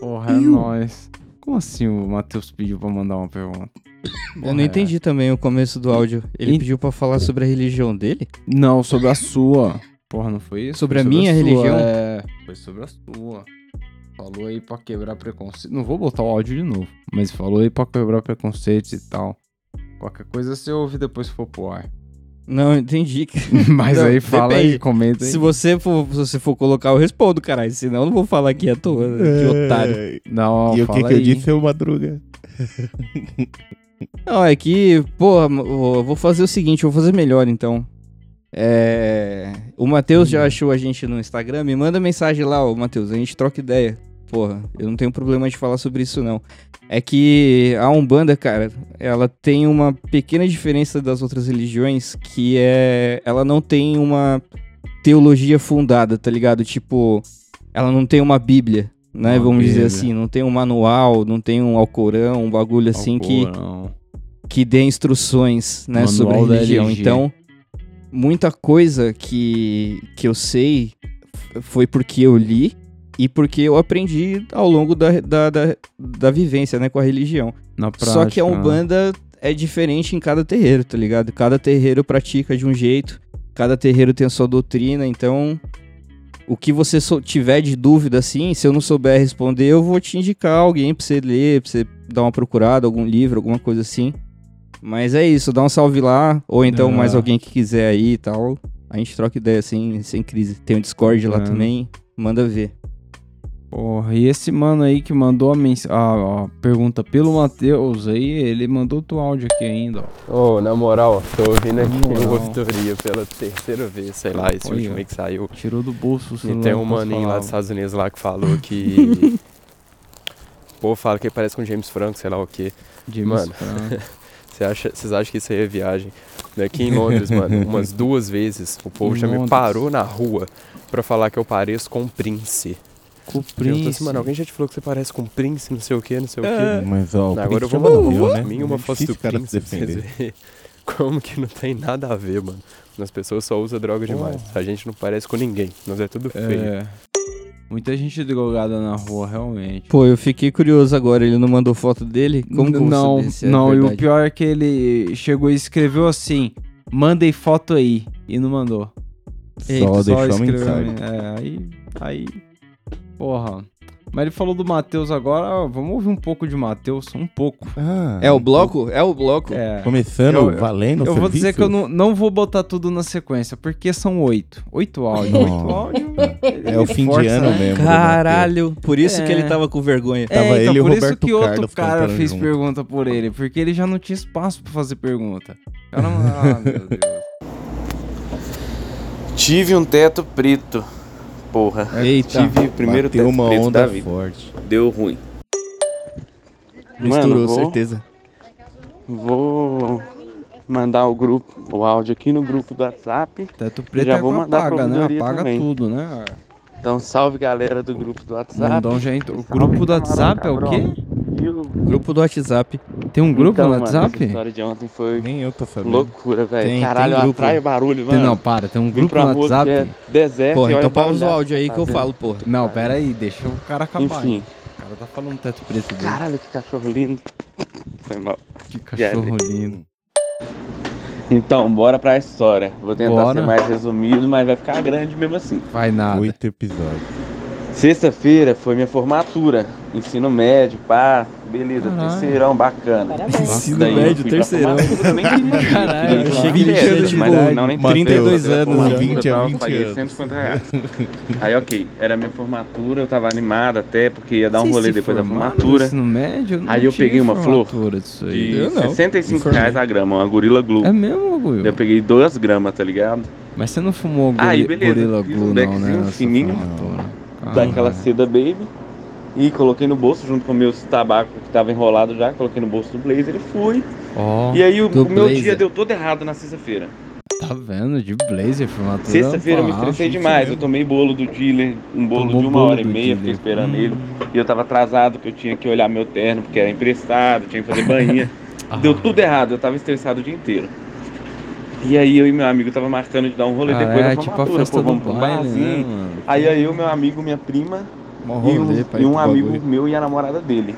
Porra, é nóis. Como assim o Matheus pediu pra mandar uma pergunta? Eu não é. entendi também o começo do áudio. Ele Ent- pediu pra falar sobre a religião dele? Não, sobre a sua. Porra, não foi isso? Sobre Foi a minha sua, religião? É, foi sobre a sua. Falou aí pra quebrar preconceito. Não vou botar o áudio de novo, mas falou aí pra quebrar preconceitos e tal. Qualquer coisa você ouve depois que for pro ar. Não, entendi. Mas Não, aí fala aí, depende. comenta aí. Se você for, se você for colocar, eu respondo, caralho. Senão eu não vou falar aqui à toa. né? Que otário. É. Não, E o que, que eu aí. disse, seu Madruga? Não, é que, porra, eu vou fazer o seguinte, eu vou fazer melhor então. É. O Matheus já achou a gente no Instagram, me manda mensagem lá, ô Matheus, a gente troca ideia. Porra, eu não tenho problema de falar sobre isso não. É que a Umbanda, cara, ela tem uma pequena diferença das outras religiões, que é. Ela não tem uma teologia fundada, tá ligado? Tipo, ela não tem uma Bíblia, né? Uma Vamos dizer Bíblia. assim, não tem um manual, não tem um Alcorão, um bagulho assim que Alcorão. que dê instruções, né, Manual sobre a religião. Então, muita coisa que, que eu sei foi porque eu li e porque eu aprendi ao longo da, da, da, da vivência, né, com a religião. Na Só que a prática, né? Umbanda é diferente em cada terreiro, tá ligado? Cada terreiro pratica de um jeito, cada terreiro tem a sua doutrina, então o que você sou- tiver de dúvida assim, se eu não souber responder, eu vou te indicar alguém pra você ler, pra você dar uma procurada, algum livro, alguma coisa assim. Mas é isso, dá um salve lá, ou então É. mais alguém que quiser aí e tal. A gente troca ideia assim, sem crise. Tem o Discord lá É. também, manda ver. Porra, e esse mano aí que mandou a, mens- a- a pergunta pelo Matheus aí, ele mandou outro áudio aqui ainda, ó. Ô, na moral, tô ouvindo aqui Na moral. o Ouvidoria pela terceira vez, sei lá, esse Olha. último aí que saiu. Tirou do bolso o E celular. tem um maninho lá falar. dos Estados Unidos lá que falou que. Pô, fala que ele parece com James Franco, sei lá o quê. James Mano, Franco. Você acha, vocês acham que isso aí é viagem? Aqui em Londres, mano, umas duas vezes o povo Em já me Londres. parou na rua pra falar que eu pareço com um Prince. Com o Perguntou Prince. assim, mano, alguém já te falou que você parece com um Prince, não sei o que, não sei o É. que. Mas, ó, o Agora eu vou mandar morreu, pra né? mim uma É foto difícil do o cara Prince pra vocês defender. verem como que não tem nada a ver, mano. As pessoas só usam droga demais. A gente não parece com ninguém. Nós é tudo feio. É. Muita gente drogada na rua, realmente. Pô, eu fiquei curioso agora, ele não mandou foto dele? Como que não, é não, e o pior é que ele chegou e escreveu assim: mandei foto aí. E não mandou. Só deixou a escreveu, mensagem. É, aí. Aí. Porra. Mas ele falou do Matheus agora, vamos ouvir um pouco de Matheus, um pouco. Ah, É o bloco? É o bloco? É. Começando, Eu- valendo Eu vou dizer que eu não, não vou botar tudo na sequência, porque são oito. Oito áudios. Oito áudios. É o fim de Força, ano né? mesmo. do Caralho, por isso que É. ele tava com vergonha. Tava é, então, ele e o por isso Roberto que outro Carlos cara fez junto. pergunta por ele, porque ele já não tinha espaço pra fazer pergunta. Eu não... Ah, meu Deus. Tive um teto preto. Porra. Eita. Tive o primeiro Bateu teto uma preto onda da vida. forte. Deu ruim. Misturou, Mano, vou- certeza. Vou mandar o grupo, o áudio aqui no grupo do WhatsApp. Teto preto Já é vou mandar pra apaga, né? Apaga também. tudo, né? Então, salve galera do grupo do WhatsApp. Mundão já entrou. O grupo do WhatsApp é o quê? Grupo do WhatsApp. Tem um grupo Então, no mano, WhatsApp? essa história de ontem foi Nem eu tô sabendo. loucura, velho. Tem- Caralho, tem grupo. atrai barulho, Tem- mano. não, para, tem um grupo no WhatsApp? é deserto. Então pausa o áudio aí que eu falo, porra. Não, pera aí, deixa o cara acabar. Enfim. hein? O cara tá falando teto preto dele. Caralho, que cachorro lindo. Foi mal. Que cachorro lindo. Então, bora pra história. Vou tentar Bora. ser mais resumido, mas vai ficar grande mesmo assim. Vai nada. Oito episódios. Sexta-feira foi minha formatura. Ensino médio, pá, beleza, Caralho. terceirão, bacana. Parabéns. Ensino Daí eu médio, terceirão. formatura, nem queria. Caralho, eu ele direto, tinha, mas tipo, não, nem Mateus, 32 Pela anos, né? 20 a eu tava- 20 paguei anos. 150 reais. Aí, ok, era minha formatura, eu tava animado até, porque ia dar um rolê depois da formatura. Ensino médio? não Aí eu peguei uma flor formatura disso aí. De Eu não, 65 informei. reais a grama, uma gorila glue. É mesmo, Guil? Eu peguei duas gramas, tá ligado? Mas você não fumou Gorila um Glue, não, deckzinho né? fininho, daquela Caralho. seda baby. E coloquei no bolso junto com meus tabacos que tava enrolado já, coloquei no bolso do blazer e fui. Ó, E aí o, o meu dia deu todo errado na sexta-feira. tá vendo? De blazer, formatura. Sexta-feira eu me Ah, estressei demais. Eu tomei bolo do dealer, um bolo Tomou de uma bolo hora e meia, dealer. fiquei esperando Hum. ele. E eu tava atrasado, que eu tinha que olhar meu terno, porque era emprestado, tinha que fazer banhinha. Deu tudo errado, eu tava estressado o dia inteiro. E aí eu e meu amigo tava marcando de dar um rolê Cara, depois é da tipo a festa pô, do vamos baile, né, barzinho. Aí aí eu, meu amigo, minha prima e um, e um amigo bagulho. meu e a namorada dele.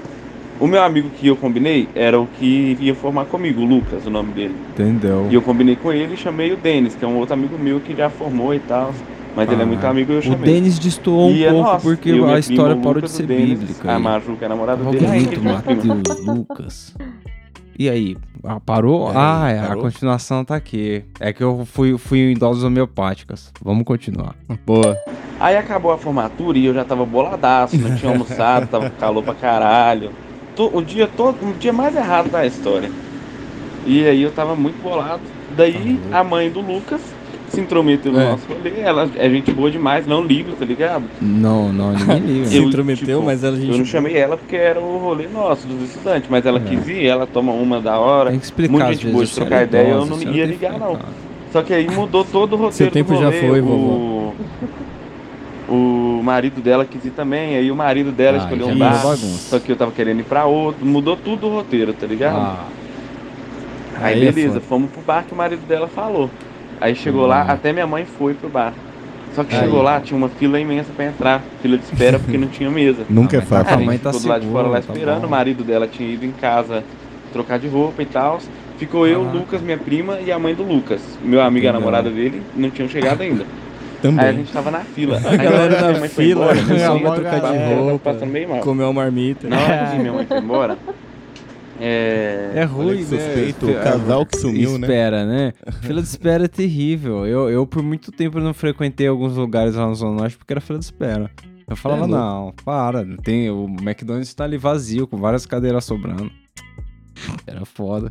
O meu amigo que eu combinei era o que ia formar comigo, o Lucas, o nome dele. Entendeu? E eu combinei com ele e chamei o Denis, que é um outro amigo meu que já formou e tal. Mas ele é muito Ah, amigo e eu o chamei. Denis destoou um E é pouco nosso, porque a história o parou de ser o Denis, bíblica. A aí. Maju, que é a namorada dele. Ah, que é prima? Matheus, Lucas. E aí? Ah, parou? É, ah, é, a parou? continuação tá aqui. É que eu fui, fui em doses homeopáticas. Vamos continuar. Boa. Aí acabou a formatura e eu já tava boladaço, não tinha almoçado, tava com calor pra caralho. O dia todo, o dia mais errado da história. E aí eu tava muito bolado. Daí a mãe do Lucas se intrometeu no É. nosso rolê. Ela é gente boa demais, não ligo, tá ligado? Não, não, ninguém liga. Se Eu, intrometeu, tipo, mas ela a Eu gente. não chamei ela porque era o rolê nosso, dos estudantes, mas ela É. quis ir, ela toma uma da hora. Tem que explicar Muita gente boa de trocar é ideia, eu não ia ligar, não. explicar. Só que aí mudou todo o roteiro Seu tempo do já rolê. foi, o... vovô. O marido dela quis ir também, aí o marido dela Ah, escolheu um bar, bagunça. só que eu tava querendo ir pra outro, mudou tudo o roteiro, tá ligado? Ah, aí, aí é beleza, foda. fomos pro bar que o marido dela falou. Aí chegou lá, Hum. até minha mãe foi pro bar. Só que Aí. chegou lá, tinha uma fila imensa pra entrar, fila de espera porque não tinha mesa. Nunca é mas tá Ah, fácil. a a mãe tá ficou do lado de fora lá segura, tá esperando, bom. o marido dela tinha ido em casa trocar de roupa e tal. Ficou eu. Lucas, minha prima e a mãe do Lucas. Meu amigo e a namorada dele não tinham chegado ainda. Também. Aí a gente tava na fila. A galera minha na mãe foi fila, embora, começou eu a trocar de tava roupa, passando meio mal. comeu uma marmita. Na hora que minha mãe foi embora, é... É ruim, que né? suspeito, o É, casal que sumiu, né? espera, né? Fila de espera é terrível. Eu, eu, por muito tempo, não frequentei alguns lugares lá na Zona Norte porque era fila de espera. Eu falava, É não, para. Tem, o McDonald's tá ali vazio, com várias cadeiras sobrando. Era foda.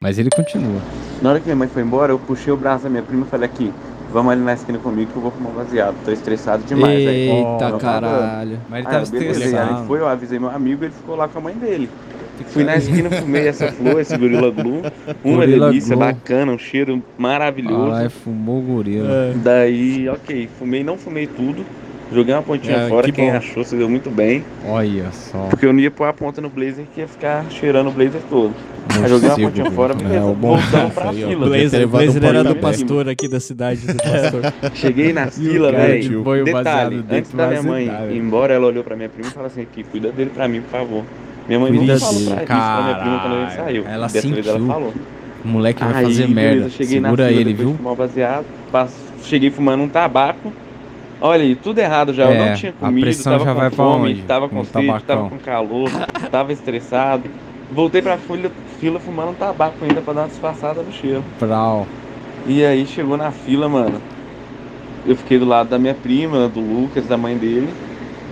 Mas ele continua. Na hora que minha mãe foi embora, eu puxei o braço da minha prima e falei aqui, vamos ali na esquina comigo que eu vou fumar um baseado. Tô estressado demais. aí, Eita vamos caralho. Mas ele tava beleza, aí estressado. foi, eu avisei meu amigo, ele ficou lá com a mãe dele. Fui na esquina, fumei essa flor, esse Gorilla Glue. Uma Gorilla delícia, Glue. bacana, um cheiro maravilhoso. Caralho, fumou o gorila. É. Daí, ok, fumei, não fumei tudo. Joguei uma pontinha É, fora, que quem bom. achou se deu muito bem. Olha só. Porque eu não ia pôr a ponta no blazer que ia ficar cheirando o blazer todo. Aí joguei uma pontinha fora, viu? beleza. É, o bom Voltamos pra aí, fila. Blazer. Blazer, era do pastor aqui da cidade do pastor. Cheguei na fila, velho. Detalhe, antes da minha mãe azedar, ir embora, ela olhou pra minha prima e falou assim, aqui, cuida dele pra mim, por favor. Minha mãe Cuida nunca falou pra, isso pra minha prima quando a gente saiu. Ela Dessa vez ela sentiu. falou. O moleque vai Aí, fazer merda. cheguei na Segura fila ele, viu? fumar baseado, cheguei fumando um tabaco. Olha aí, tudo errado já. eu É, não tinha a comido, pressão tava já com vai fome, onde? tava com Com sede, tabacão. tava com calor, tava estressado. Voltei pra fila, fila fumando um tabaco ainda pra dar uma disfarçada no cheiro. Brau. E aí chegou na fila, mano. Eu fiquei do lado da minha prima, do Lucas, da mãe dele.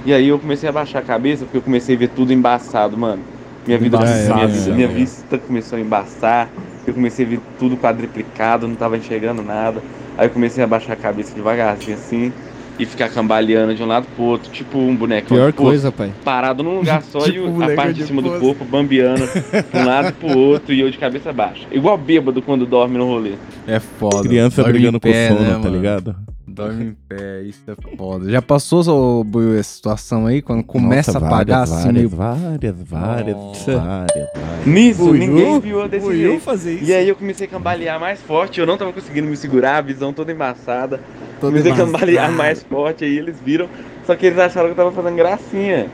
E aí eu comecei a baixar a cabeça porque eu comecei a ver tudo embaçado, mano. Minha vida, Embaçado, minha, vida- minha né? vista começou a embaçar. Eu comecei a ver tudo quadriplicado, não tava enxergando nada. Aí eu comecei a baixar a cabeça devagarzinho assim e ficar cambaleando de um lado pro outro, tipo um boneco Pior coisa, pai. parado num lugar só Tipo e a parte de de cima do pose. corpo bambeando de um lado pro outro e eu de cabeça baixa. Igual bêbado quando dorme no rolê. É foda. Criança Dorme brigando pé, com o sono, né, tá mano? ligado? Dorme em pé, isso é foda. Já passou, ô, Buiu, essa situação aí? Quando começa Nossa, a apagar várias, assim, meio... várias, várias, Nossa. várias, várias. Nisso, Buiú? ninguém viu eu desse jeito. fazer isso. E aí eu comecei a cambalear mais forte, eu não tava conseguindo me segurar, a visão toda embaçada. Todo comecei a cambalear mais forte, aí eles viram, só que eles acharam que eu tava fazendo gracinha.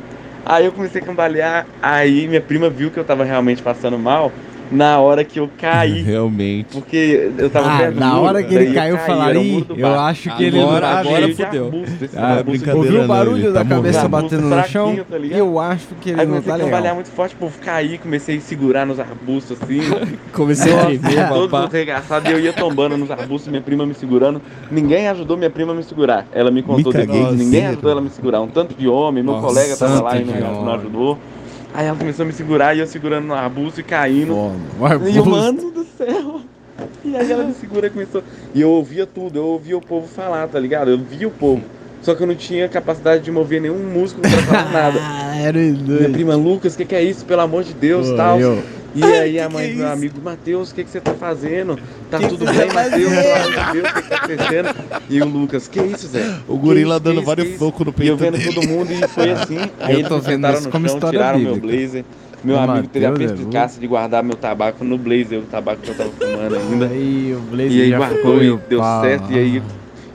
Aí eu comecei a cambalear, aí minha prima viu que eu tava realmente passando mal na hora que eu caí. Realmente. Porque eu tava Ah, perto na hora que ele caiu, caí, falaram, era o "Ih, muro do eu bar." acho que ele Agora- não- agora agora de fudeu. arbusto, esse Ah, brincadeira. Ouviu o barulho da tá cabeça batendo no chão? tá eu acho que ele Aí não tá legal. muito forte, pô, caí, comecei a segurar nos arbustos assim. Comecei a tremer, Todo arregaçado e eu ia tombando nos arbustos, minha prima me segurando. Ninguém ajudou minha prima a me segurar. Ela me contou Me caguei depois, de ninguém ajudou ela a me segurar. Um tanto de homem, meu Nossa, colega tava lá e não, ajudou. Aí ela começou a me segurar e eu segurando no arbusto e caindo. Foda. O E eu, arbusto. mano do céu. E aí ela me segura e começou. E eu ouvia tudo, eu ouvia o povo falar, tá ligado? Eu via o povo. Só que eu não tinha capacidade de mover nenhum músculo pra falar nada. Ah, era Minha prima Lucas, o que, que é isso? Pelo amor de Deus, Pô, tal. eu- E aí a mãe do meu amigo, Matheus, o que, que você tá fazendo? Tá tudo bem, Matheus? Pelo amor de Deus, o que, que tá acontecendo? E o Lucas, que isso, Zé? O gorila Que dando que isso, vários que socos no E eu peito vendo dele. todo mundo e foi assim. Aí Eu eles tô vendo sentaram isso no como chão, história tiraram meu bíblica. blazer, Meu É amigo teve a é perspicácia de guardar meu tabaco no blazer, o tabaco que eu tava fumando ainda. Aí, o Blaze E aí já guardou ficou e deu pá. certo. E aí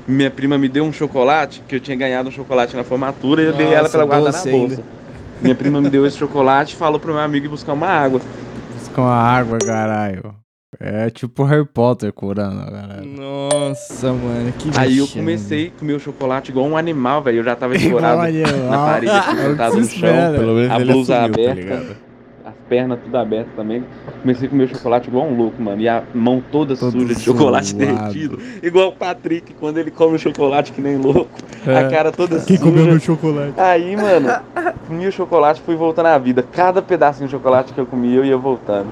minha prima me deu um chocolate, que eu tinha ganhado um chocolate na formatura, e eu dei Nossa, ela pra ela guardar na bolsa. ainda. Minha prima me deu esse chocolate e falou pro meu amigo ir buscar uma água. Com a água, caralho. É tipo Harry Potter curando, caralho. Nossa, mano, que Aí eu comecei a comer o chocolate igual um animal, velho. Eu já tava escorado na parede, assim, sentado se no chão. espera. Pelo menos a blusa assumiu, tá aberta, ligado? As pernas tudo abertas também. Comecei a comer o chocolate igual um louco, mano. E a mão toda Todo suja de chocolate derretido. Igual o Patrick, quando ele come o chocolate que nem louco. É. A cara toda Quem suja. comeu meu chocolate? Aí, mano, comi o chocolate fui voltando à vida. Cada pedacinho de chocolate que eu comia, eu ia voltando.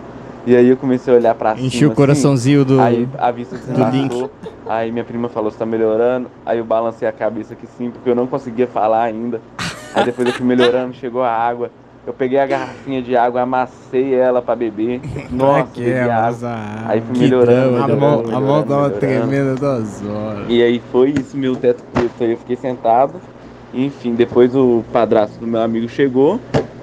E aí eu comecei a olhar pra cima. Enchi o assim, coraçãozinho do. Aí a vista do desembaçou. Aí minha prima falou, você tá melhorando? Aí eu balancei a cabeça que sim, porque eu não conseguia falar ainda. Aí depois eu fui melhorando, chegou a água. Eu peguei a garrafinha de água, amassei ela pra beber. Nossa, que bebi água. a- Aí fui melhorando, drama, a melhorando, mão, a mão melhorando, tava melhorando. tremendo das horas. E aí foi isso, meu teto preto. Aí eu fiquei sentado. Enfim, depois o padrasto do meu amigo chegou,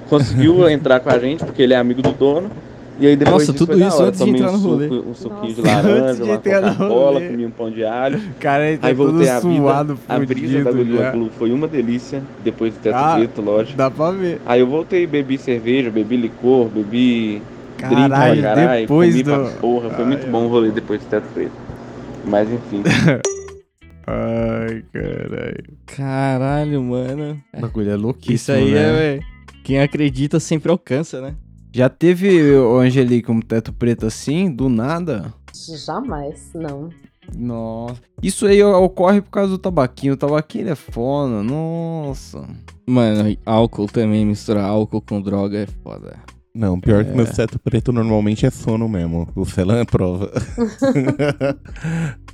conseguiu entrar com a gente, porque ele é amigo do dono. E aí depois Nossa, tudo isso hora. antes de Tomei entrar um no rolê. suco- Um suquinho de Nossa. Antes laranja, de uma Coca-Cola, comi um pão de alho. Cara, ele tá Aí voltei à vida. suado, A brisa da já. Glu foi uma delícia, depois do teto Ah, preto, lógico. Dá pra ver. Aí eu voltei, bebi cerveja, bebi licor, bebi drink Caralho, pra caralho, depois comi do- pra porra. Foi muito Ai, bom o rolê depois do teto preto. Mas enfim. Ai, caralho. Caralho, mano. O bagulho é louquíssimo, Isso aí né? é, velho. Quem acredita sempre alcança, né? Já teve o Angelique um teto preto assim, do nada? Jamais, não. Nossa. Isso aí ocorre por causa do tabaquinho. O tabaquinho é foda. Nossa. Mano, álcool também, misturar álcool com droga é foda. Não, pior que É. meu teto preto normalmente é sono mesmo. O Celan é prova.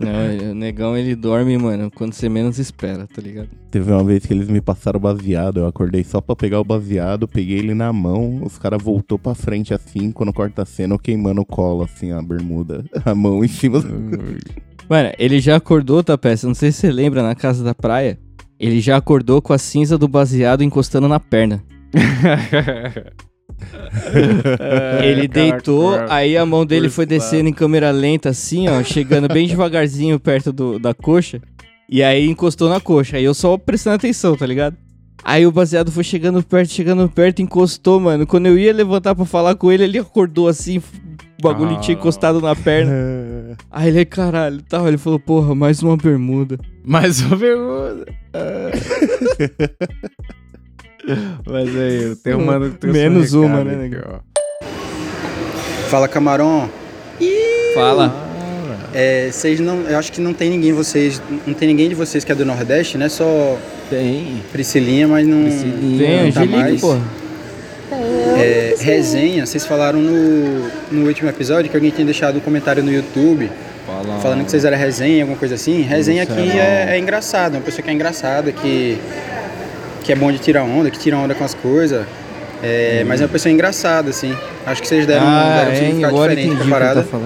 Não, o negão ele dorme, mano, quando você menos espera, tá ligado? Teve uma vez que eles me passaram baseado, eu acordei só pra pegar o baseado, peguei ele na mão, os caras voltou pra frente assim, quando corta a cena, eu queimando o colo, assim, a bermuda, a mão em cima do... Mano, ele já acordou, tá, peça? Não sei se você lembra, na casa da praia. Ele já acordou com a cinza do baseado encostando na perna. ele deitou, aí a mão dele foi descendo em câmera lenta, assim, ó, chegando bem devagarzinho perto do, da coxa. E aí encostou na coxa. Aí eu só prestando atenção, tá ligado? Aí o baseado foi chegando perto, chegando perto, encostou, mano. Quando eu ia levantar pra falar com ele, ele acordou assim, o bagulho tinha Ah. encostado na perna. Aí ele, caralho, tal. Ele falou, porra, mais uma bermuda. Mais uma bermuda. Mas aí, tem um mano que trouxe um Menos uma, né, ó. Fala, camarão. Fala. É, vocês não, eu acho que não tem ninguém vocês, não tem ninguém de vocês que é do Nordeste, né? Só Tem. Priscilinha, mas não Priscilinha. Tem, não tá Angelique, mais. porra. É, resenha, vocês falaram no, no último episódio que alguém tinha deixado um comentário no YouTube Fala. falando que vocês eram resenha, alguma coisa assim. Resenha aqui é, é engraçado, é uma pessoa que é engraçada, que, que é bom de tirar onda, que tira onda com as coisas. É, Mas é uma pessoa engraçada, assim. Acho que vocês deram, ah, deram um é, significado diferente pra parada. tá.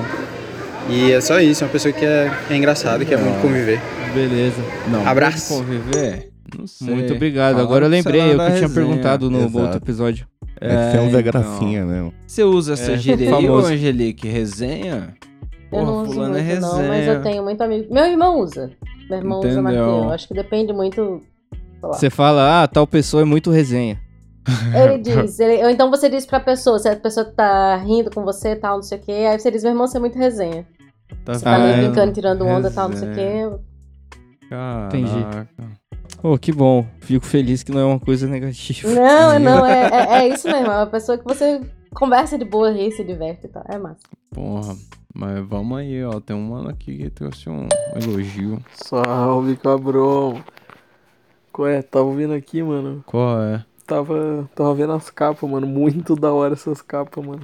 E é só isso, é uma pessoa que é, é engraçada, que é bom de conviver. Beleza. Não, Abraço. conviver? Não sei. Muito obrigado. Agora eu lembrei, eu que tinha resenha. perguntado no Exato. outro episódio. É, que você é um Zé então. Gracinha mesmo. Você usa essa É, gíria aí, ô famoso. Angelique? Resenha? Eu não Porra, uso fulano é muito, não, mas resenha. eu tenho muito amigo. Meu irmão usa. Meu irmão usa Entendeu? Marquinhos. Acho que depende muito. Lá. Você fala, ah, tal pessoa é muito resenha. Ele diz, ele- ou então você diz pra pessoa, se a pessoa tá rindo com você tal, não sei o quê, aí você diz, meu irmão, você é muito resenha. Você tá meio Ah, brincando, tirando onda tal, não sei o quê. Caraca. Pô, que bom. Fico feliz que não é uma coisa negativa. Não, não, é, é, é isso mesmo. É uma pessoa que você conversa de boa, ri, se diverte e tal. É massa. Porra. Mas vamos aí, ó. Tem um mano aqui que trouxe um elogio. Salve, cabrão. Qual é? Tava ouvindo aqui, mano. Qual é? Tava, tava vendo as capas, mano. Muito da hora essas capas, mano.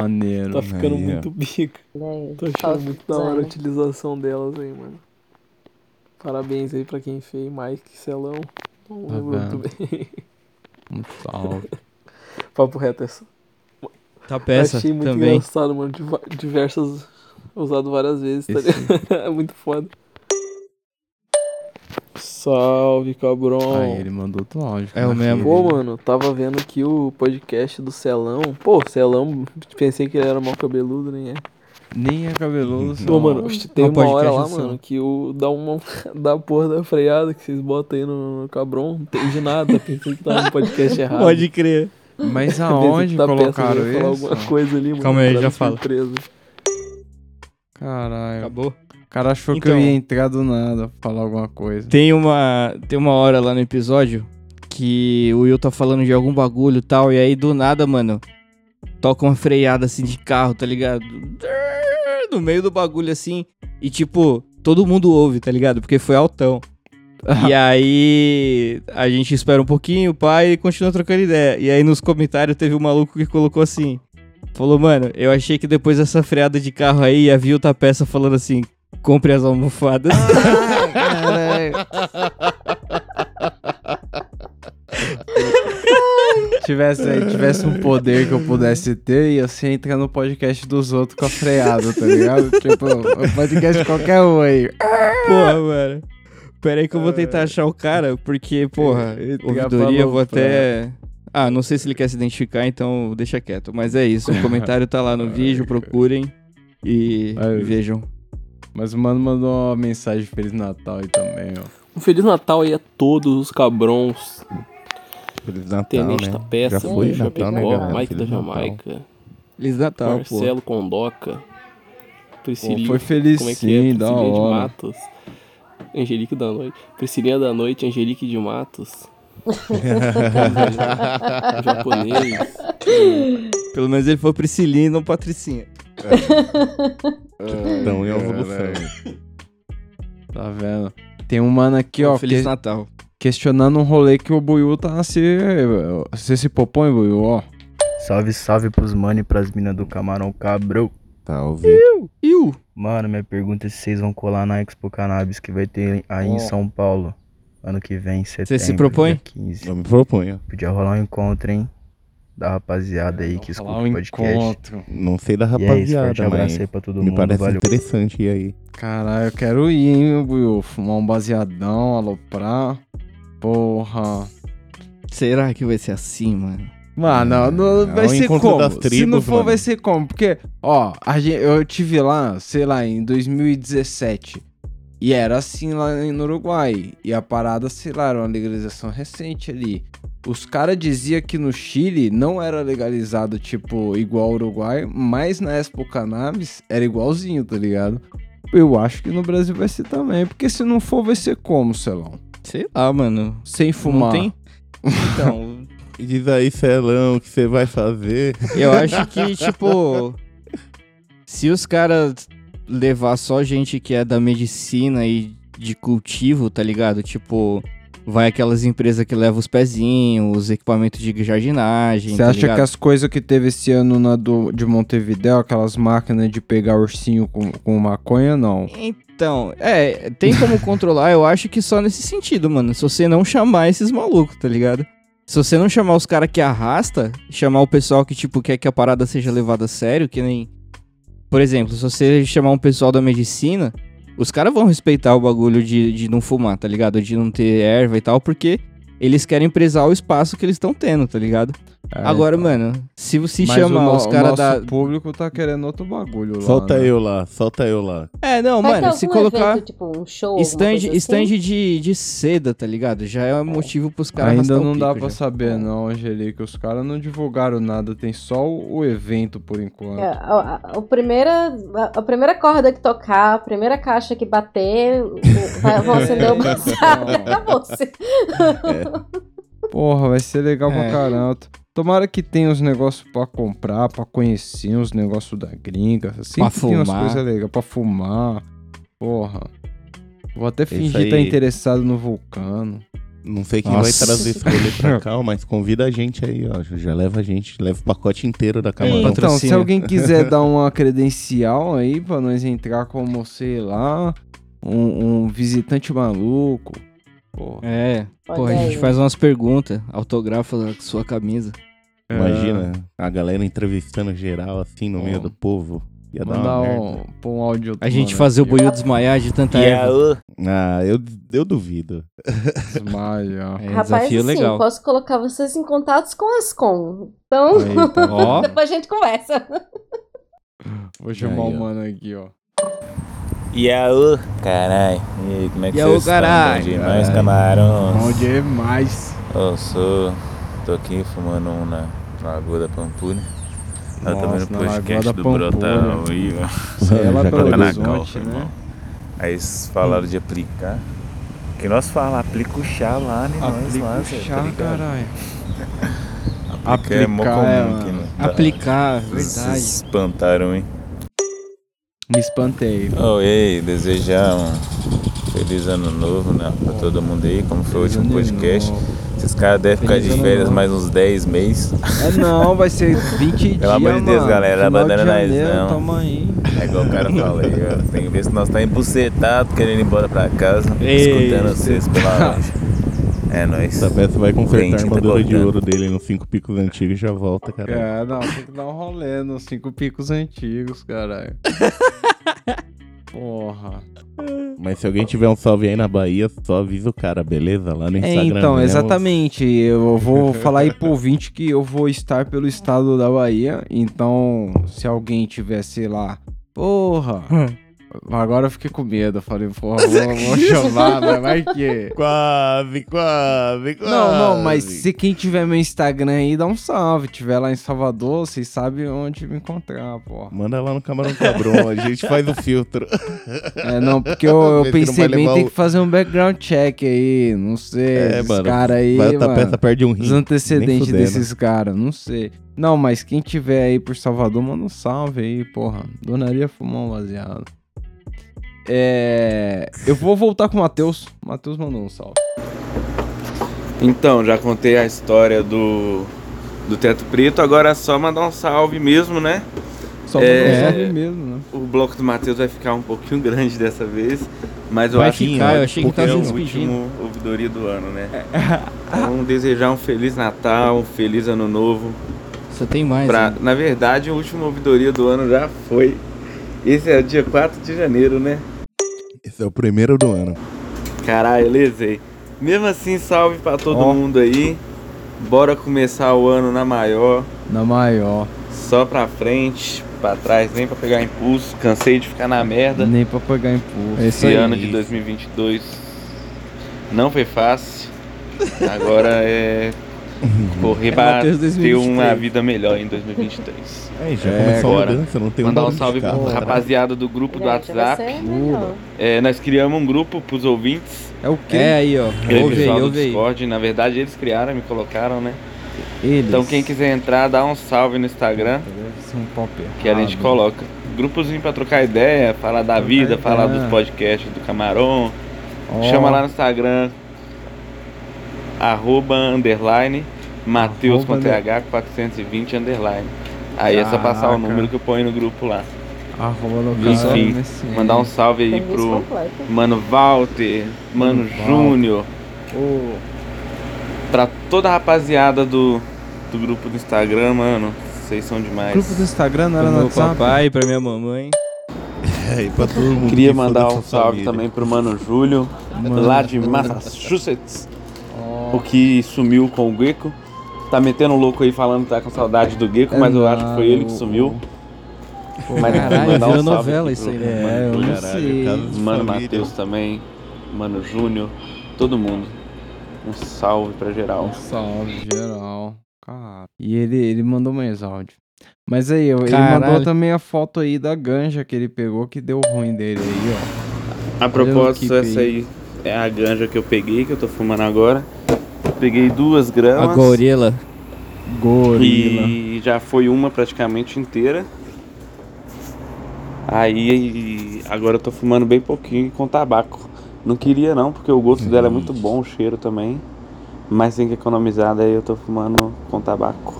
Maneiro. Tá ficando muito bica. Tô achando muito da hora a utilização delas aí, mano. Parabéns aí pra quem fez, Mike, Celão. Não Tá lembro muito vendo? bem. Um salve. Papo reto, essa. Tá peça Achei muito também. engraçado, mano. Diversas. Usado várias vezes, tá Esse- ligado? É muito foda. Salve, cabrão. Aí ele mandou outro áudio. É o mesmo. Pô, mano, tava vendo aqui o podcast do Celão. Pô, Celão, pensei que ele era mal cabeludo, nem é. Nem é cabeludo. Pô, mano, tem É um uma hora podcast lá, mano, que o dá uma da porra da freada que vocês botam aí no, no Cabron. Não entendi nada, pensei que tava no podcast errado. Pode crer. Mas aonde que tá colocaram falar isso? alguma coisa ali, mano. Calma aí, já fala. surpresa. Caralho. Acabou? O cara achou que Então. eu ia entrar do nada pra falar alguma coisa. Tem uma, tem uma hora lá no episódio que o Will tá falando de algum bagulho e tal, e aí do nada, mano, toca uma freada assim de carro, tá ligado? No meio do bagulho assim, e tipo, todo mundo ouve, tá ligado? Porque foi altão. e aí a gente espera um pouquinho, o pai continua trocando ideia. E aí nos comentários teve um maluco que colocou assim: Falou, mano, eu achei que depois dessa freada de carro aí ia vir outra peça falando assim: compre as almofadas. tivesse, tivesse um poder que eu pudesse ter, ia ser entrar no podcast dos outros com a freada, tá ligado? tipo, podcast de qualquer um aí. Porra, mano. Pera aí que eu vou tentar achar o cara, porque, porra, ouvidoria, eu vou até... Ah, não sei se ele quer se identificar, então deixa quieto. Mas é isso, o comentário tá lá no vídeo, procurem e vejam. Mas o mano mandou uma mensagem de Feliz Natal aí também, ó. Um Feliz Natal aí a todos os cabrões. Feliz Natal, Tenente né? da Peça, Já foi Chapecó, Natal, né, galera? Mike da Feliz Natal. Jamaica. Feliz Natal, pô. Marcelo Condoca. Priscilinha. foi feliz como é que sim, é? da Priscilinha de hora. Matos. Angelique da Noite. Priscilinha da Noite, Angelique de Matos. Japonês. Pelo menos ele foi Priscilinha e não Patricinha. Então, em evolução. Tá vendo? Tem um mano aqui, ó. Feliz que- Natal. Questionando um rolê que o Buiu tá se. Você se propõe, Buiu, ó. Salve, salve pros mano e pras minas do Camarão Cabrão. Salve. Iu. Mano, minha pergunta é se vocês vão colar na Expo Cannabis que vai ter aí Ó. em São Paulo. Ano que vem, em setembro. se propõe? dia 15. Eu me proponho. Podia rolar um encontro, hein? Da rapaziada aí que escuta o um podcast. encontro. Não sei da E é isso, rapaziada, forte abraço mas aí pra todo me mundo, parece valeu. interessante e aí. Caralho, eu quero ir, hein, Buiu. Fumar um baseadão, aloprar. Porra. Será que vai ser assim, mano? Mano, não, É vai o ser como? das Se tribos, não for, mano. vai ser como? Porque, ó, a gente, eu tive lá, sei lá, em 2017. E era assim lá no Uruguai. E a parada, sei lá, era uma legalização recente ali. Os caras diziam que no Chile não era legalizado, tipo, igual ao Uruguai, mas na Expo Cannabis era igualzinho, tá ligado? Eu acho que no Brasil vai ser também, porque se não for, vai ser como, Celão? Sei lá, mano. Sem fumar. tem? Então, Diz aí, Celão, o que você vai fazer? Eu acho que, tipo, se os caras levar só gente que é da medicina e de cultivo, tá ligado? Tipo, vai aquelas empresas que levam os pezinhos, os equipamentos de jardinagem. Você tá acha ligado? que as coisas que teve esse ano na do, de Montevideo, aquelas máquinas de pegar ursinho com, com maconha, não? Então, é, tem como controlar, eu acho que só nesse sentido, mano. Se você não chamar esses malucos, tá ligado? Se você não chamar os caras que arrasta, chamar o pessoal que, tipo, quer que a parada seja levada a sério, que nem. Por exemplo, se você chamar um pessoal da medicina, os caras vão respeitar o bagulho de, de não fumar, tá ligado? De não ter erva e tal, porque eles querem prezar o espaço que eles estão tendo, tá ligado? Agora, mano, se você Mas chamar o no- os caras o da. nosso público tá querendo outro bagulho lá. Solta né? eu lá, solta eu lá. É, não, Vai mano, se colocar. evento, tipo, um show, Stand, assim? stand de, de seda, tá ligado? Já é motivo pros caras Ainda o não dá pra já. saber, não, Angelique. Os caras não divulgaram nada, tem só o, o evento por enquanto. É, a, a- a primeira, a, a primeira corda que tocar, a primeira caixa que bater, o- vai, vão acender o baseado e acabou-se. Porra, vai ser legal pra É. caramba. Tomara que tenha uns negócios pra comprar, pra conhecer uns negócios da gringa. Sempre Pra tem umas fumar. coisas legais pra fumar. Porra. Vou até fingir aí- estar interessado no vulcano. Não sei quem Nossa. vai trazer esse rolê pra cá, mas convida a gente aí, ó. Já leva a gente, leva o pacote inteiro da Camarão. Então, se alguém quiser dar uma credencial aí pra nós entrar como, sei lá, um, um visitante maluco. Porra. É, pô, a gente faz umas perguntas, autografa a sua camisa. Imagina a galera entrevistando geral assim no meio do povo. Ia dar Mandar um, pôr um áudio. A gente mano, fazer o boiô desmaiar de tanta E erva. Ah, eu, eu duvido. Desmaia. É, Rapaz, desafio assim, legal. posso colocar vocês em contatos com as com. Então, ó. depois a gente conversa. Vou chamar o mano aqui, ó. Yaô, carai. E aí, como é que Yaô, vocês estão? carai. Bom demais, Bom camarões. demais. Eu sou... Tô aqui fumando um na Lagoa da Pampulha. Eu Nossa, também no na Lagoa podcast do Pampulha. Brotão aí, ó. Isso aí é lá Já Belo tá na calça, né? irmão. Aí eles falaram de aplicar. Que nós falamos, aplica o chá lá, né? nós Aplica lá, o Zé, chá, tá caralho. Aplicar é mó Aplicar, comum é, aqui, mano. né? Aplicar, Vocês verdade. se espantaram, hein? Me espantei. Oh, ei, desejar um feliz ano novo, né? Pra todo mundo aí, como foi o Feliz último ano podcast. novo. Esses caras devem ficar de férias mais uns 10 meses. É não, vai ser 20 dias, Pelo amor de Deus, mano. galera, Final de abandona nós não. Tamo aí. É igual o cara fala aí, ó. Tem que ver se nós tá embucetados, querendo ir embora pra casa, Ei, escutando vocês pela loja. É nóis. Essa peça vai consertar a tá armadura de ouro dele nos cinco picos antigos e já volta, cara. É, não, tem que dar um rolê nos cinco picos antigos, caralho. Porra. Mas se alguém tiver um salve aí na Bahia, só avisa o cara, beleza? Lá no É, Instagram. então, mesmo. exatamente. Eu vou falar aí pro ouvinte que eu vou estar pelo estado da Bahia. Então, se alguém tiver, sei lá, porra. Agora eu fiquei com medo. Eu falei, porra, vou, vou chamar, mas vai que. Quase, quase, quase. Não, não, mas se quem tiver meu Instagram aí, dá um salve. Tiver lá em Salvador, vocês sabem onde me encontrar, porra. Manda lá no Camarão Cabron, a gente faz o filtro. É, não, porque eu, eu pensei bem, tem o- que fazer um background check aí. Não sei, É, esses caras aí. vai mano, peça, perde um rim, Os antecedentes desses caras, não sei. Não, mas quem tiver aí por Salvador, manda um salve aí, porra. Donaria fumar um baseado. É. Eu vou voltar com o Matheus. O Matheus mandou um salve. Então, já contei a história do, do Teto Preto, agora é só mandar um salve mesmo, né? Só mandar um salve mesmo, né? O bloco do Matheus vai ficar um pouquinho grande dessa vez, mas eu Vai acho ficar, que eu achei que tava é o último ouvidoria do ano, né? Então, desejar um Feliz Natal, um Feliz Ano Novo. Só tem mais. Pra, né? na verdade, o último ouvidoria do ano já foi. Esse é o dia 4 de janeiro, né? Esse é o primeiro do ano. Caralho, lesei. Mesmo assim, salve pra todo Ó. mundo aí. Bora começar o ano na maior. Na maior. Só pra frente, pra trás, nem pra pegar impulso. Cansei de ficar na merda. Nem pra pegar impulso. Esse ano de 2022 não foi fácil. Agora é correr É pra ter 2023. uma vida melhor em 2023. É, já começou a bora. mudança, não tem um Mandar um de salve pro atrás. rapaziada do grupo do WhatsApp. melhor. É, nós criamos um grupo pros ouvintes. É o quê? É aí, ó. Aquele Ouve aí, do ouve aí. Discord. Na verdade, eles criaram, me colocaram, né? Eles. Então, quem quiser entrar, dá um salve no Instagram. Um Que a gente errado. coloca. Grupozinho pra trocar ideia, falar da vida, falar dos podcasts do Camarão. Ó. Chama lá no Instagram, arroba, underline, Mateus com Arroba, TH 420 underline. Aí é só passar o Caraca. número que eu ponho no grupo lá. Arroba Enfim, MSN. mandar um salve aí pro completo. Mano Walter, Mano Mano. Júnior, pra toda a rapaziada do, do grupo do Instagram, mano. Vocês são demais. Grupo do Instagram não era no meu WhatsApp? papai, pra minha mamãe. É, e pra todo mundo Queria mandar um salve família. também pro Mano Júlio, Mano lá de. Massachusetts, o que sumiu com o Gecko. Tá metendo louco aí falando que tá com saudade do Gecko, É mas eu acho que foi ele que sumiu. Pô, Mas caralho, mandar um virou salve novela isso aí, né? Mano É, eu Júlio, não Caralho, Mano. Matheus também, Mano Júnior, todo mundo. Um salve pra geral. Um salve geral. Cara. E ele, ele mandou mais áudio. Mas aí, ele Caralho. mandou também a foto aí da ganja que ele pegou que deu ruim dele aí, ó. A propósito, essa aí é a ganja que eu peguei, que eu tô fumando agora. Peguei duas A gramas. gorila. Gorila. E já foi uma praticamente inteira. Aí agora eu tô fumando bem pouquinho com tabaco. Não queria não, porque o gosto dela é muito bom, o cheiro também. Mas tem que economizar, daí eu tô fumando com tabaco.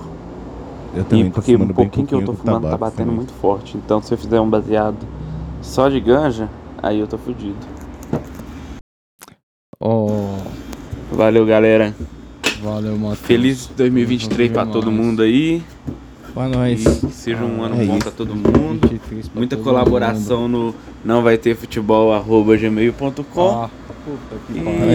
Eu também E tô porque fumando um bem pouquinho que eu tô fumando tá tabaco batendo também. muito forte. Então se eu fizer um baseado só de ganja, aí eu tô fudido. Ó, Valeu, galera. valeu, Matheus. Feliz 2023 pra todo mundo aí. Pra nós. E seja um ano É bom pra todo mundo. Muita todo colaboração no não vai ter futebol arroba gmail.com. Ah,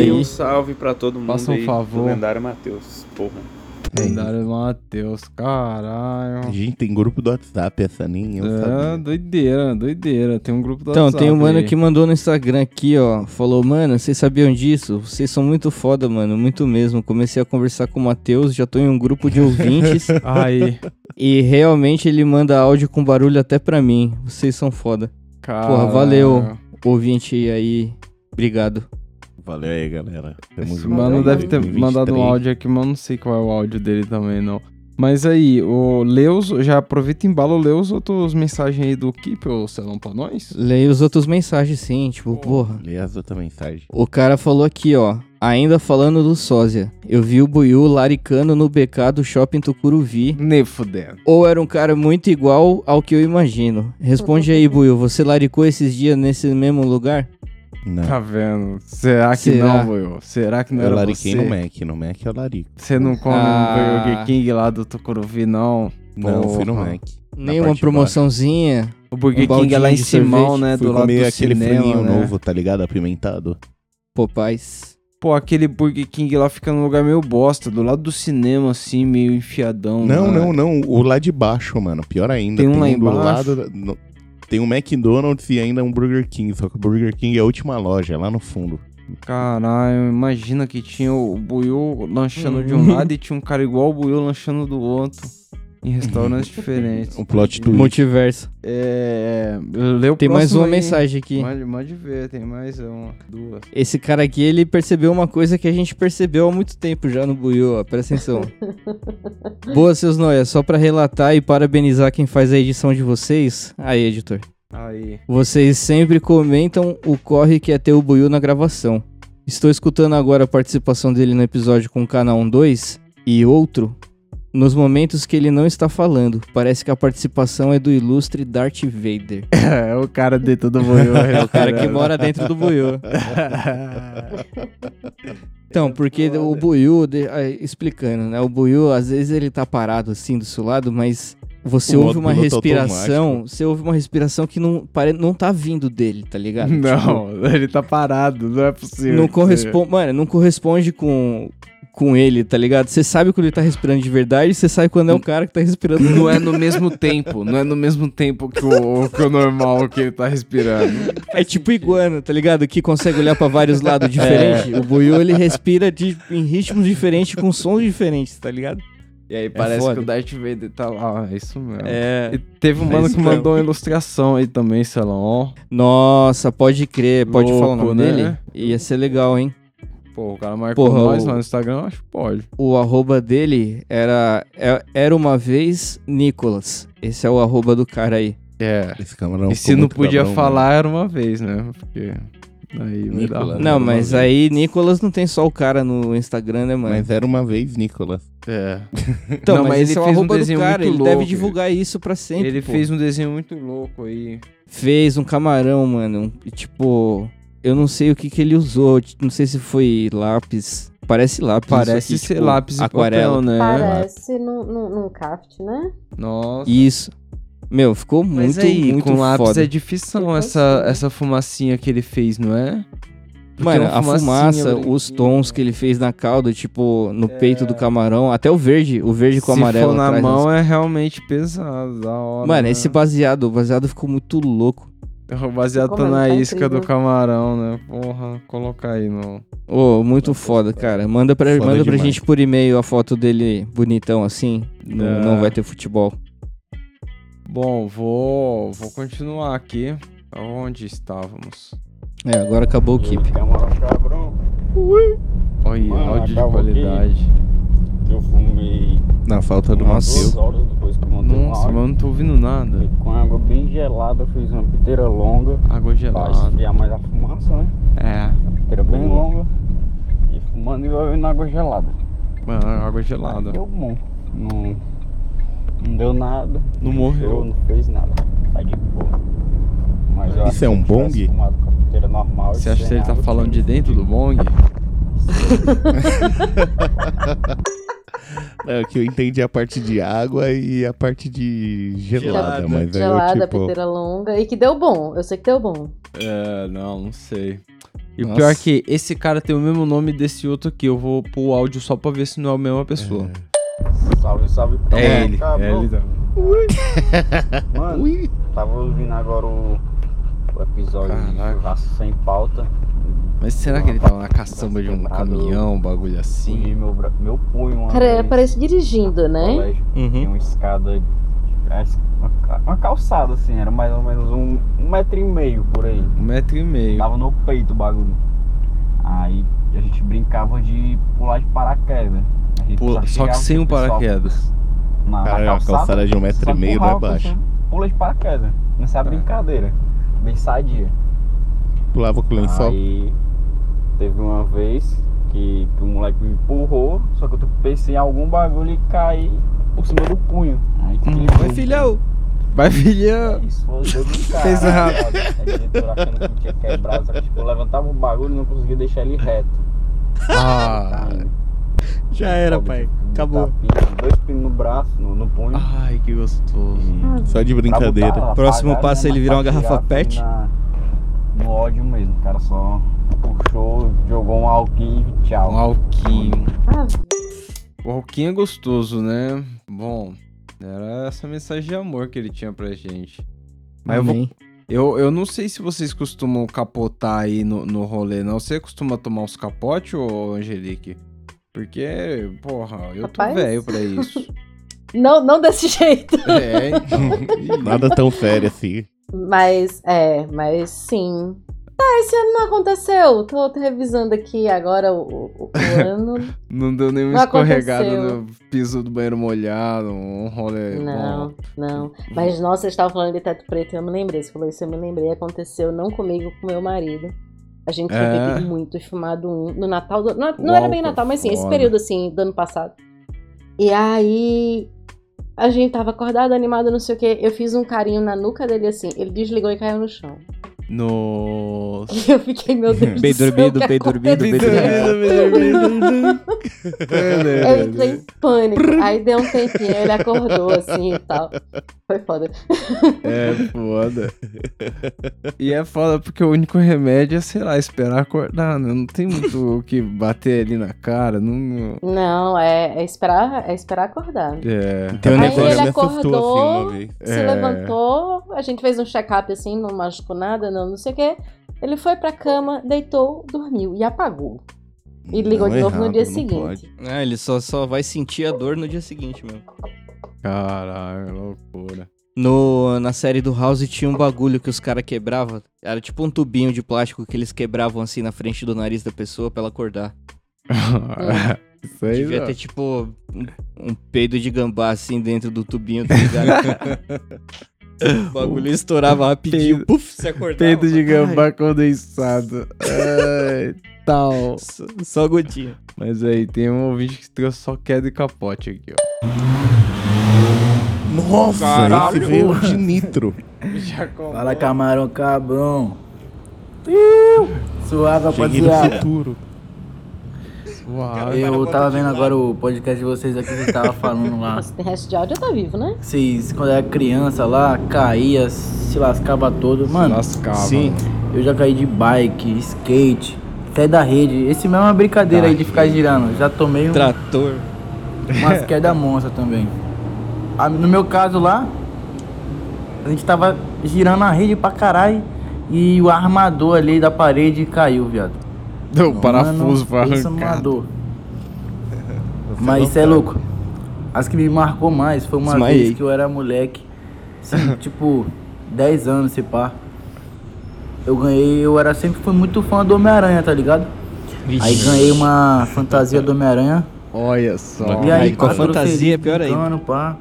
e um salve pra todo mundo Faça um aí favor. lendário Matheus. Porra. Lendário Matheus, caralho. Gente tem grupo do WhatsApp, essa nem eu É, sabia. doideira, doideira. Tem um grupo do Então, WhatsApp tem um mano aí. que mandou no Instagram aqui, ó. Falou, mano, vocês sabiam disso? Vocês são muito foda, mano. Muito mesmo. Comecei a conversar com o Matheus, já tô em um grupo de ouvintes. Aí. E realmente ele manda áudio com barulho até pra mim. Vocês são foda. Porra, Caralho. valeu, ouvinte aí. Obrigado. Valeu aí, galera. Tamo Esse junto mano aí, deve ter 2023. mandado um áudio aqui, mas eu não sei qual é o áudio dele também, não. Mas aí, o Leus, já aproveita e embala o Leus outras mensagens aí do Keep, ô Celão, pra nós? Leia os outros mensagens, sim. Tipo, porra. Lê as outras mensagens. O cara falou aqui, ó. Ainda falando do sósia. Eu vi o Buiu laricando no BK do shopping Tucuruvi. Nem fudendo. Ou era um cara muito igual ao que eu imagino. Responde aí, Buiu. Você laricou esses dias nesse mesmo lugar? Não. Tá vendo? Será que Será? não, Boyo? Será que não eu era lariquei você? no Mac. No Mac eu larico. Você não come Ah. no Burger King lá do Tucuruvi, não? Não, fui no Porra. Mac. Nenhuma promoçãozinha. O Burger Um King é lá em Simão, né? Fui do lado do aquele cinema, né? novo, tá ligado? Apimentado. Popais. Pô, aquele Burger King lá fica num lugar meio bosta, do lado do cinema, assim, meio enfiadão. Não, lá. não, não. O lá de baixo, mano. Pior ainda. Tem um lá do embaixo? lado. da- no- Tem um McDonald's e ainda um Burger King. Só que o Burger King é a última loja, é lá no fundo. Caralho, imagina que tinha o Buiu lanchando de um Uhum. lado e tinha um cara igual o Buiu lanchando do outro. Em restaurantes diferentes. Um plot twist. Multiverso. É. Leu Tem mais uma mensagem aqui. Pode, pode ver, tem mais uma, duas. Esse cara aqui, ele percebeu uma coisa que a gente percebeu há muito tempo já no Buiu, ó. Presta atenção. Boa, seus noias. Só pra relatar e parabenizar quem faz a edição de vocês. Aí, editor. Aí. Vocês sempre comentam o corre que é ter o Buiu na gravação. Estou escutando agora a participação dele no episódio com o canal 2 e outro. Nos momentos que ele não está falando, parece que a participação é do ilustre Darth Vader. É o cara dentro do Buiu. É o cara que mora dentro do Buiu. Então, porque o de- ah, explicando, né? O Buiu, às vezes ele tá parado assim do seu lado, mas você O ouve uma respiração, automático. você ouve uma respiração que não, pare, não tá vindo dele, tá ligado? Não, ele tá parado, não é Tipo, possível. não corresponde, mano, não corresponde com, com ele, tá ligado? Você sabe quando ele tá respirando de verdade, você sabe quando é o cara que tá respirando. Não é no mesmo tempo, não é no mesmo tempo que o, que o normal que ele tá respirando. É tipo iguana, tá ligado? Que consegue olhar pra vários lados diferentes. O Buiu, ele respira de, em ritmos diferentes, com sons diferentes, tá ligado? E aí parece foda. que o Darth Vader tá lá, é isso mesmo. É. E teve um É mano que mesmo. mandou uma ilustração aí também, Celão, ó. Nossa, pode crer. Pode falar o Louco, nome né? dele? Ia ser legal, hein? Pô, o cara marcou Porra, nós o- lá no Instagram, acho que pode. O arroba dele era, é- era uma vez Nicolas. Esse é o arroba do cara aí. É. Esse camarão E se não podia cabrão, falar, era uma vez, né? Porque aí vai dar ruim. Não, mas vez. aí Nicolas não tem só o cara no Instagram, né, mano? Mas era uma vez, Nicolas. É. Então, Não, mas, mas esse ele é o fez um arroba do desenho cara, muito ele deve louco. divulgar isso pra sempre, Ele pô. fez um desenho muito louco aí. Fez um camarão, mano. E, tipo, eu não sei o que que ele usou. Não sei se foi lápis. Parece lápis. Parece aqui, ser tipo, lápis e aquarela. papel, né? Parece num, craft, né? Nossa. Isso. Meu, ficou Mas muito, aí, muito com lápis foda. é difícil essa, essa fumacinha que ele fez, não é? Porque Mano, uma a fumaça, os tons que ele fez na calda, tipo, no peito do camarão, até o verde, o verde com Se amarelo for na mão assim. é realmente pesado, da hora. Mano, né? esse baseado, o baseado ficou muito louco. Baseado tá na tá isca do camarão, né? Porra, colocar aí no... Ô, muito foda, cara. Manda pra, Foda manda pra gente por e-mail a foto dele bonitão assim. Não, É. não vai ter futebol. Bom, vou, vou continuar aqui. Onde estávamos? É, agora acabou o keep. Olha, áudio de qualidade. Eu fumei Na falta do Nossa. duas Matheus. horas depois que eu montei um Nossa, mas eu não tô ouvindo nada. Com água bem gelada, fiz uma piteira longa. Água Pra gelada. esfriar mais a fumaça, né? É. Piteira bem longa. E fumando e bebendo água gelada. Mano, água gelada. Deu bom. Não, não deu nada. Não morreu. Não fez nada. Tá de boa. Mas eu Isso é um eu bong? normal, Você acha que ele tá falando de dentro do bong? É que eu entendi a parte de água e a parte de gelada, mas aí Gelada, eu, tipo... piteira longa. E que deu bom. Eu sei que deu bom. É, não, não sei. E o pior é que esse cara tem o mesmo nome desse outro aqui. Eu vou pôr o áudio só pra ver se não é a mesma pessoa. Salve, salve. É ele, Acabou. é ele. tá. Mano, tava ouvindo agora o, o episódio de churrasco sem pauta. Mas será que ele tava na caçamba de um caminhão, um bagulho assim? Meu, meu punho, uma Cara, vez, parece dirigindo, né? colégio, Tinha uma escada, é, uma, ca- uma calçada assim, era mais ou menos um, um metro e meio por aí. Um metro e meio. Tava no peito o bagulho. Aí a gente brincava de pular de paraquedas. Pula- só que sem um paraquedas. Na, na Cara, a calçada de um metro e meio não é assim, Pula de paraquedas. Nessa é brincadeira. Bem sadia. Pulava com o lençol. Aí teve uma vez que, que o moleque me empurrou, só que eu pensei em algum bagulho e caí por cima do punho. Aí Hum, Vai, filhão! Vai, filhão! Isso foi deu de cara. Fez errado. A diretora achando que tinha quebrado, só que tipo, eu levantava o bagulho e não conseguia deixar ele reto. Ah, Já era, pai. Acabou. Dois pinos no braço, no, no punho. Ai, que gostoso. Só de brincadeira. Próximo passo é ele virar uma garrafa tirar, pet. na- no ódio mesmo. O cara só puxou, jogou um alquinho e tchau. Um alquinho. Ah, O alquinho é gostoso, né? Bom, era essa mensagem de amor que ele tinha pra gente. Mas eu, vou- eu, eu não sei se vocês costumam capotar aí no, no rolê, não. Você costuma tomar uns capote, ô Angelique? Porque, porra, eu tô Rapaz. velho pra isso. Não, não desse jeito. É, então. Nada tão sério assim. Mas, é, mas sim. Tá, esse ano não aconteceu. Tô, revisando aqui agora o, o- o ano. Não deu nenhuma Não escorregada aconteceu. no piso do banheiro molhado, um rolê Não, bom. não. Mas, nossa, vocês estavam falando de teto preto e eu me lembrei. Você falou isso, eu me lembrei. Aconteceu não comigo, com meu marido. A gente tinha É? bebido muito e fumado um no Natal. do- não não era bem Natal, mas sim, esse período assim, do ano passado. E aí. A gente tava acordado, animado, não sei o quê. Eu fiz um carinho na nuca dele assim. Ele desligou e caiu no chão. Nossa. E eu fiquei, meu Deus Bem dormido, bem dormido, bem? É, Eu entrei em pânico. Aí deu um tempinho, ele acordou assim e tal. Foi foda. É foda. E é foda porque o único remédio é, sei lá, esperar acordar, né? Não tem muito o que bater ali na cara. Não, não- é, é esperar, é esperar acordar. É. Um Aí ele assustou, assim, acordou, vez. se É. levantou, a gente fez um check-up assim, não machucou nada, não, não sei o quê. Ele foi pra cama, deitou, dormiu e apagou. E ligou Não de novo errado, no dia não seguinte. pode. Ah, ele só, só vai sentir a dor no dia seguinte mesmo. Caralho, loucura. No, na série do House tinha um bagulho que os caras quebravam. Era tipo um tubinho de plástico que eles quebravam assim na frente do nariz da pessoa pra ela acordar. Isso aí, Devia não. ter tipo um, um peido de gambá assim dentro do tubinho, tá ligado? o bagulho estourava rapidinho, Peido- puf, se acordava. Peito de Ai, gambá condensado. Ai, tal. Só, só gotinha. Mas aí, tem um ouvinte que trouxe só queda e capote aqui, ó. Nossa, Caralho. esse veio de nitro. Fala camarão cabrão. Suave, Cheguei no rapaziada. Futuro. Eu tava vendo agora o podcast de vocês aqui, vocês estavam falando lá. Nossa, tem resto de áudio, tá vivo, né? Vocês, quando era criança lá, caía, se lascava todo. Mano, lascava, sim. Eu já caí de bike, skate, até da rede. Esse mesmo é uma brincadeira aí de ficar girando. Já tomei um, Trator. umas quedas monstra também. No meu caso lá, a gente tava girando a rede pra caralho e o armador ali da parede caiu, viado. O parafuso foi arrancado. dor. Mas isso é louco. As que me marcou mais foi uma vez que eu era moleque, assim, tipo, 10 anos, se pá. Eu ganhei, eu era sempre fui muito fã do Homem-Aranha, tá ligado? Aí ganhei uma fantasia do Homem-Aranha. Olha só. E aí, Aí, com a fantasia é pior ainda. brincando, pá.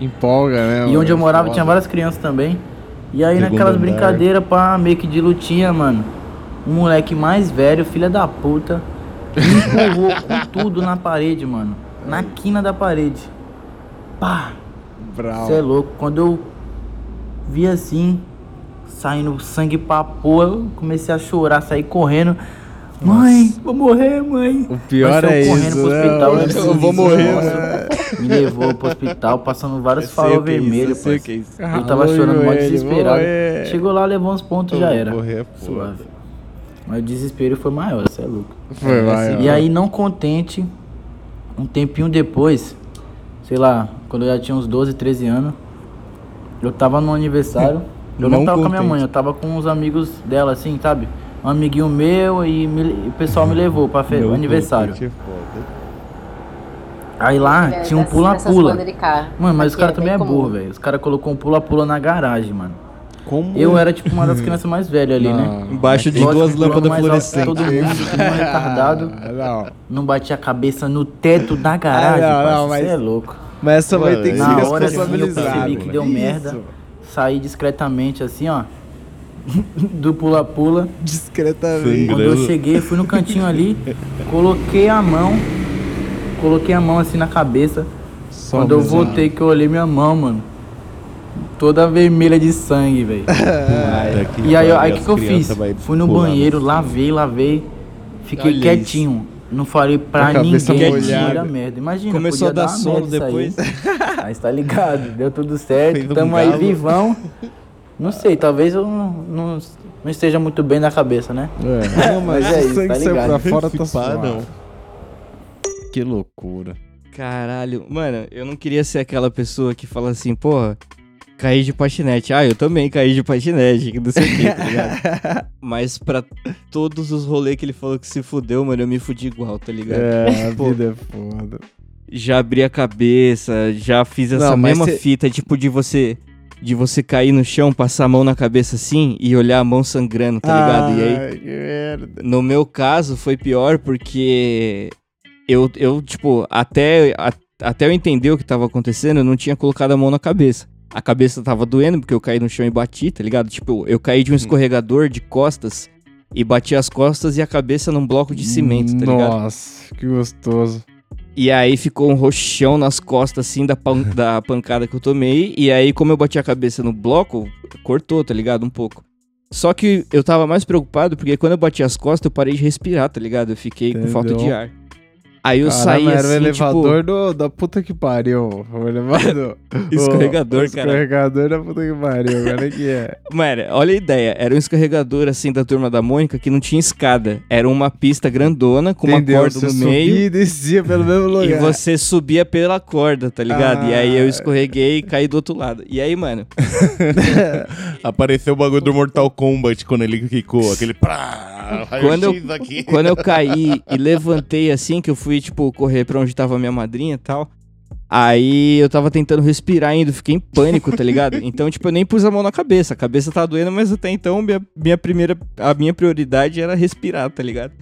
Empolga, né? E onde eu morava Foda. tinha várias crianças também. E aí Segundo naquelas brincadeiras, pá, meio que de lutinha, mano. Um moleque mais velho, filha da puta, me empurrou com tudo na parede, mano. Na quina da parede. Pá! Brau. Você é louco. Quando eu vi assim, saindo sangue pra porra, eu comecei a chorar, sair correndo. Mãe, vou morrer, mãe. O pior é eu correndo isso, pro né? hospital. Eu antes vou do morrer, né? Me levou pro hospital, passando vários Eu farol o é isso, vermelho, eu o que é. Eu tava vou chorando mó desesperado. vou. Chegou lá, levou uns pontos e já Vou era. morrer, pô. Suave. Mas o desespero foi maior, você é louco. Foi maior. E aí, não contente, um tempinho depois, sei lá, quando eu já tinha uns 12, 13 anos, eu tava no aniversário. Eu não, Não tava com a minha contente. mãe, eu tava com os amigos dela, assim, sabe? Um amiguinho meu e me- o pessoal me levou pra fe- Meu aniversário. contente é. Aí lá É, tinha um pula-pula. Mano, mas os Aqui caras é também é burro, velho. Os caras colocou um pula-pula na garagem, mano. Como? Eu era tipo uma das crianças mais velhas ali, né? Não. Embaixo de Lógico duas lâmpadas fluorescentes. Todo mundo, que retardado. Não. Não bati a cabeça no teto da garagem, Ah, não, não, mas- Você é louco. Mas essa vai ter que Na ser hora assim, eu responsabilizada. percebi que deu Isso. merda. Saí discretamente assim, ó. Do pula-pula. Discretamente. Quando eu cheguei, fui no cantinho ali, coloquei a mão, coloquei a mão assim na cabeça. Só Quando eu voltei que eu olhei minha mão, mano, toda vermelha de sangue, velho. Puta E aí, aí o que, que eu fiz? Fui no banheiro, no- lavei, lavei, fiquei Olha quietinho. Não falei pra ninguém tira merda. Imagina, Começou podia a dar uma sono merda isso aí. depois. Aí está ligado, deu tudo certo, um tamo aí vivão. Não sei, talvez eu não, não, não esteja muito bem na cabeça, né? É. Não, mas, Mas é isso, sangue tá saiu ligado? pra fora, tá não. Que loucura. Caralho, mano, eu não queria ser aquela pessoa que fala assim, porra, caí de patinete. Ah, eu também caí de patinete, que não sei o que, tá ligado? Mas pra todos os rolês que ele falou que se fudeu, mano, eu me fudi igual, tá ligado? É, a Pô, vida é foda. já abri a cabeça, já fiz essa Não, mesma cê- fita, tipo, de você. De você cair no chão, passar a mão na cabeça assim e olhar a mão sangrando, tá ligado? E aí, que merda. no meu caso, foi pior porque eu, eu tipo, até, a- até eu entender o que tava acontecendo, eu não tinha colocado a mão na cabeça. A cabeça tava doendo porque eu caí no chão e bati, tá ligado? Tipo, eu caí de um escorregador de costas e bati as costas e a cabeça num bloco de cimento, tá ligado? Nossa, que gostoso. E aí ficou um roxão nas costas, assim, da, pan- da pancada que eu tomei. E aí, como eu bati a cabeça no bloco, cortou, tá ligado? Um pouco. Só que eu tava mais preocupado porque quando eu bati as costas, eu parei de respirar, tá ligado? Eu fiquei com falta de Entendeu? ar. Aí eu Caramba, saí era assim, o elevador tipo... do, da puta que pariu. O elevador. Escorregador, o, o cara. Escorregador da puta que pariu. Agora que é. Mano, olha a ideia. Era um escorregador, assim, da Turma da Mônica que não tinha escada. Era uma pista grandona com Entendeu? uma corda Você no subia meio. e descia pelo mesmo lugar. E você subia pela corda, tá ligado? E aí Ah. eu escorreguei e caí do outro lado. E aí, mano, Apareceu o bagulho do Mortal Kombat quando ele quicou, aquele prá, quando eu, quando eu caí e levantei assim, que eu fui, tipo, correr pra onde tava minha madrinha e tal. Aí eu tava tentando respirar ainda, fiquei em pânico, tá ligado? Então, tipo, eu nem pus a mão na cabeça. A cabeça tá doendo, mas até então minha, minha primeira. A minha prioridade era respirar, tá ligado?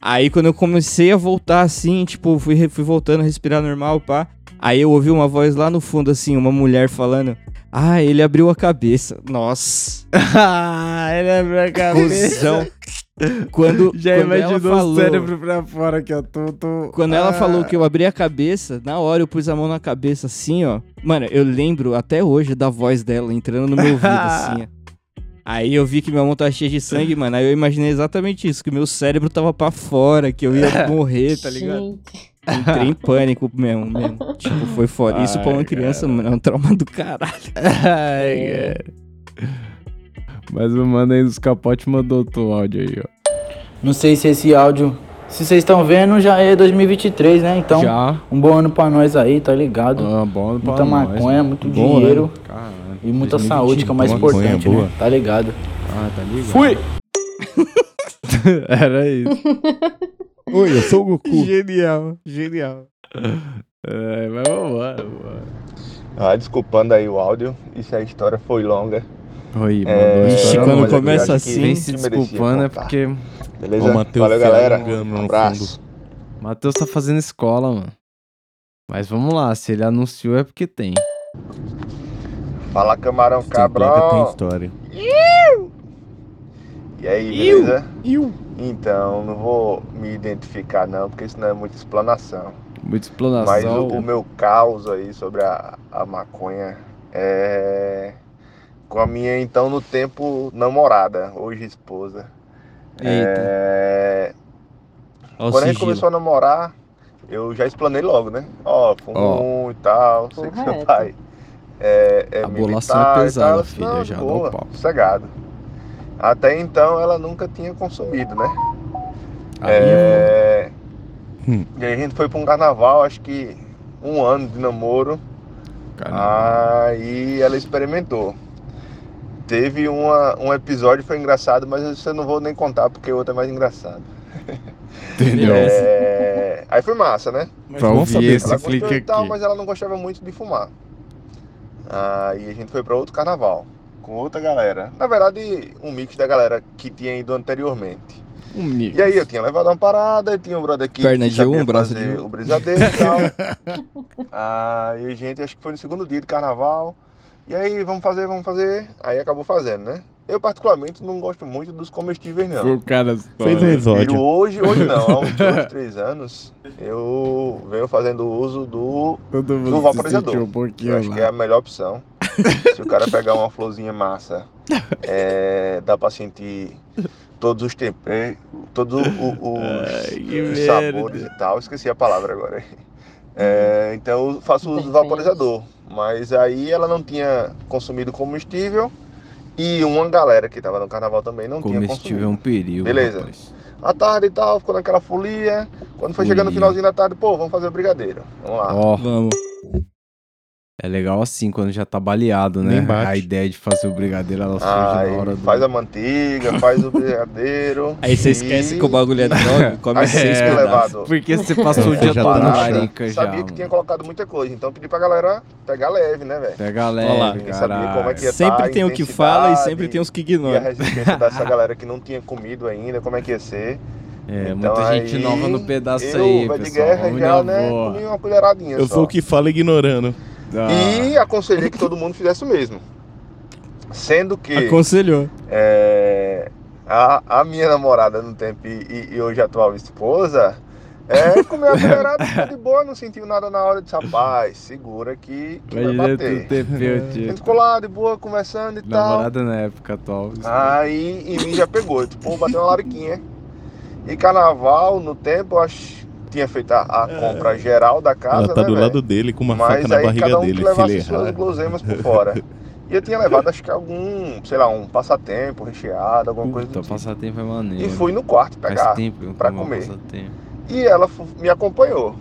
Aí quando eu comecei a voltar assim, tipo, fui, fui voltando a respirar normal, pá. Aí eu ouvi uma voz lá no fundo, assim, uma mulher falando. Ah, ele abriu a cabeça. Nossa. ah, ele abriu a cabeça. Cusão. Quando, Já quando ela imaginou falou, o cérebro pra fora aqui, ó. Tô, tô... Quando ela Ah. falou que eu abri a cabeça, na hora eu pus a mão na cabeça assim, ó. Mano, eu lembro até hoje da voz dela entrando no meu ouvido, assim, ó. Aí eu vi que minha mão tava cheia de sangue, mano. Aí eu imaginei exatamente isso, que meu cérebro tava pra fora, que eu ia morrer, tá ligado? Entrei em pânico mesmo, mesmo. Tipo, foi foda. Isso pra uma criança, mano, é um trauma do caralho. Ai, cara. Mas o mano aí dos capotes mandou outro áudio aí, ó. Não sei se esse áudio. Se vocês estão vendo, já é 2023, né? Então, Já. um bom ano pra nós aí, tá ligado? Ah, bom pra Muita nós, maconha, mano. muito Bom dinheiro. ano. E muita 2020, saúde, que é o mais maconha importante, boa. né? Tá ligado? Ah, tá ligado. Fui! Era isso. Oi, eu sou o Goku. Genial, genial. É, mas vambora, vambora. Ah, desculpando aí o áudio, e se a história foi longa. Oi, É, Ixi, quando começa assim, Vem se desculpando é porque... Beleza? Ó, o Matheus Valeu, se galera. Um abraço. Matheus tá fazendo escola, mano. Mas vamos lá, se ele anunciou é porque tem. Fala, camarão placa, tem história. E aí, beleza? Então, não vou me identificar não, porque isso não é muita explanação. Muita explanação. Mas o, o meu caos aí sobre a, a maconha é com a minha então no tempo namorada, hoje esposa. É... Ó o Quando a gente começou a namorar, eu já explanei logo, né? Ó, fumo um e tal, sei que seu pai é, é A bolação militar é pesada, tal. Filha, disse, "Não, já de dá o boa, pau." sossegado. Até então ela nunca tinha consumido, né? Aí É, E aí a gente foi pra um carnaval, acho que um ano de namoro. Aí ela experimentou. Teve uma, um episódio que foi engraçado, mas isso eu não vou nem contar porque o outro é mais engraçado. Entendeu? É, Aí foi massa, né? Pra ouvir esse clique e tal, aqui. mas ela não gostava muito de fumar. Aí a gente foi pra outro carnaval, com outra galera. Na verdade, um mix da galera que tinha ido anteriormente. Um mix. E aí eu tinha levado uma parada, e tinha um brother aqui Perna de um, braço de um. o brisadeiro e tal. aí a gente, acho que foi no segundo dia do carnaval. E aí, vamos fazer, vamos fazer. Aí acabou fazendo, né? Eu particularmente não gosto muito dos comestíveis, não. O cara Fez um exódio. Hoje, hoje não, há uns dois, três anos, eu venho fazendo uso do, Todo mundo do vaporizador. um eu acho lá. que é a melhor opção. Se o cara pegar uma florzinha massa, é, dá pra sentir todos os temperos, todos os, os merda. sabores e tal. Esqueci a palavra agora. É, então eu faço uso do vaporizador. Mas aí ela não tinha consumido comestível e uma galera que tava no carnaval também não tinha Comestível é um consumido. perigo. Beleza. rapaz. À tarde e tal, ficou naquela folia. Quando foi chegando no Folia. finalzinho da tarde, pô, vamos fazer o brigadeiro. Vamos lá. Ó. Vamos. É legal assim, quando já tá baleado, né? Nem bate. A ideia de fazer o brigadeiro, ela surge na hora do... faz a manteiga, faz o brigadeiro. Aí você esquece que o bagulho é droga, come Aí seis levado. Porque você passou o É, dia todo tá na na larica já, Sabia que tinha colocado muita coisa, então pedi pra galera pegar leve, né, velho? Pega Olha lá. leve, Ninguém sabia como é que ia Sempre tá, tem o que fala e sempre tem os que E a ignoram. resistência dessa galera que não tinha comido ainda, como é que ia ser. É, Então muita gente aí, nova no pedaço eu, aí, vai de pessoal. guerra já, né, uma colheradinha Eu só. sou o que fala ignorando. Ah. E aconselhei que todo mundo fizesse o mesmo. Sendo que Aconselhou. é, a, a minha namorada no tempo e, e hoje atual esposa é, comeu a colherada, ficou de boa, não sentiu nada na hora. Disse, rapaz, segura que, que vai Imagina bater. A tio. gente ficou lá de boa, conversando e tal. Namorada na época atual. Aí em mim já pegou, tipo, bateu uma lariquinha. E carnaval, no tempo, acho tinha feito a, a compra geral da casa. Ela tá né, do velho? lado dele com uma Mas faca na aí barriga cada um dele, levasse ele suas guloseimas por fora. E eu tinha levado, acho que algum, sei lá, um passatempo recheado, alguma coisa do Puta, tipo. passatempo é maneiro. E fui no quarto pegar um comer. passatempo. E ela me acompanhou.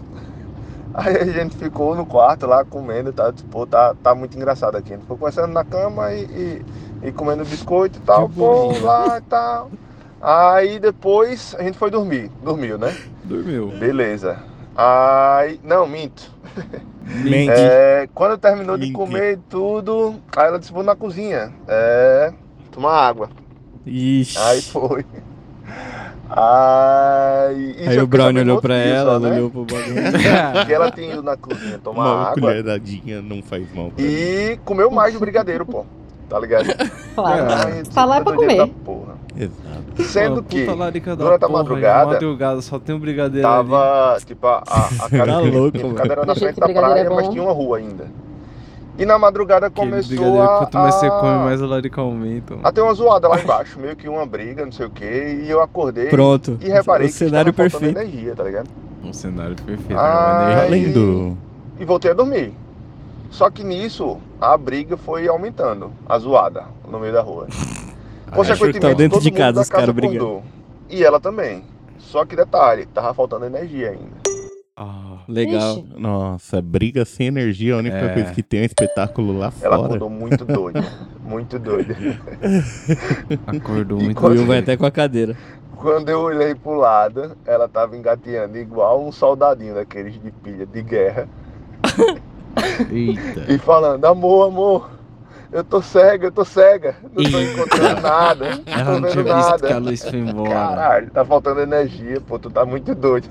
Aí a gente ficou no quarto lá comendo e tal. Tipo, pô, tá, tá muito engraçado aqui. A gente ficou conversando na cama e, e, e comendo biscoito e tal, pô, lá e tal. Aí depois a gente foi dormir. Dormiu, né? Dormiu. Beleza. Aí. Não, minto. Mente. É, quando terminou de comer tudo, aí ela disse, vou na cozinha. É. Tomar água. Ixi. Aí foi. Aí, Aí o sabendo olhou pra ela, só, né? olhou pro bagulho. que ela tinha ido na cozinha tomar Uma água colheradinha não faz mal. e comeu mais do brigadeiro, pô. Tá ligado? Claro. Aí, Tá lá é pra comer. da porra. Exato. Sendo que, durante a madrugada, madrugada, só tem um brigadeiro ali. tava, tipo, a, a, a casa, Tá louco, a era na frente da praia, é mas tinha uma rua ainda. E na madrugada começou brigadeiro, a, quanto mais você come, mais a larica aumenta. mano. a ter uma zoada lá embaixo, meio que uma briga, não sei o que, e eu acordei Pronto. e reparei O que cenário perfeito. energia, tá ligado? Um cenário perfeito. Ah, né? Uma energia- Além do. e voltei a dormir. Só que nisso, a briga foi aumentando, a zoada, no meio da rua. Tava dentro todo de mundo casa da os caras acordou. brigando. E ela também. Só que detalhe, tava faltando energia ainda. Legal. Ixi. Nossa, briga sem energia, a única É. coisa que tem é um espetáculo lá Ela fora. acordou muito doida. muito doida. Acordou E muito O quando- Will vai até com a cadeira. Quando eu olhei pro lado, ela tava engateando igual um soldadinho daqueles de pilha de guerra. Eita. E falando, amor, amor, eu tô cega, eu tô cega. Não tô encontrando nada. Não tô vendo nada. que a luz foi embora. Caralho, tá faltando energia, pô, tu tá muito doido.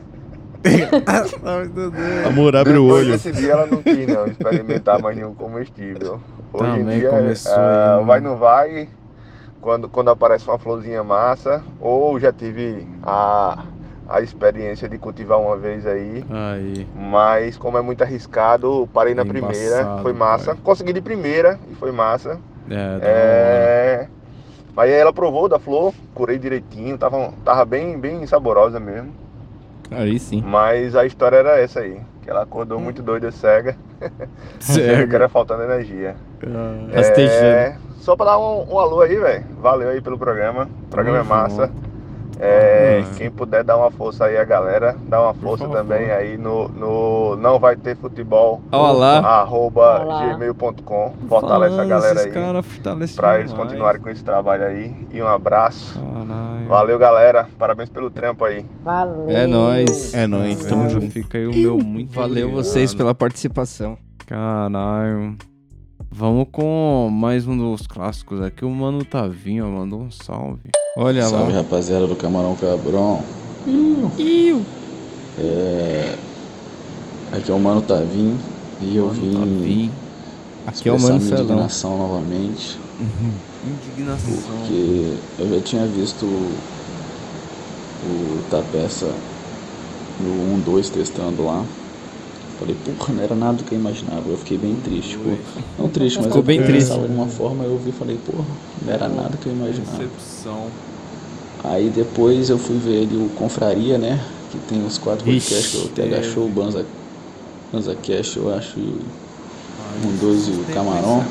Amor, abre o Depois olho. desse dia ela não quis não experimentar mais nenhum comestível. Hoje Também em dia, começou ah, aí, né? vai não vai, quando, quando aparece uma florzinha massa, ou já tive a, a experiência de cultivar uma vez aí, Aí. mas como é muito arriscado, parei na É primeira, foi massa. pai. Consegui de primeira e foi massa. É. É, Aí ela provou da flor, curei direitinho, tava, tava bem, bem saborosa mesmo. Aí sim. Mas a história era essa aí, que ela acordou muito doida, cega. Cega. que era faltando energia. Ah, É, só pra dar um, um alô aí, velho. Valeu aí pelo programa. O programa é massa. É, quem puder dar uma força aí a galera, dá uma força também aí no, no Não Vai Ter Futebol Olá. arroba Olá. gmail.com Fortalece a Falando, galera aí cara pra eles demais. continuarem com esse trabalho aí e um abraço Valeu galera, parabéns pelo trampo aí Valeu. É nóis. É nóis, tamo junto. Fica aí o meu muito Valeu obrigado. vocês pela participação. Caralho. Vamos com mais um dos clássicos aqui. O Mano Tavinho mandou um salve. Olha Salve rapaziada do Camarão Cabrão. É... Aqui é o Mano Tavinho e eu vim Aqui é o Mano minha indignação novamente. Indignação. Porque eu já tinha visto o, o Tapeça no 1-2 testando lá. Falei, porra, não era nada do que eu imaginava. Eu fiquei bem triste. Tipo, não triste, mas Ficou eu bem triste. de uma forma, eu vi e falei, porra, não era nada que eu imaginava. Decepção. Aí depois eu fui ver ele o Confraria, né? Que tem os quatro Ixi, podcasts, que é o TH. Show, o Banza, Banza Cast, eu acho, e o um, dois e o Camarão.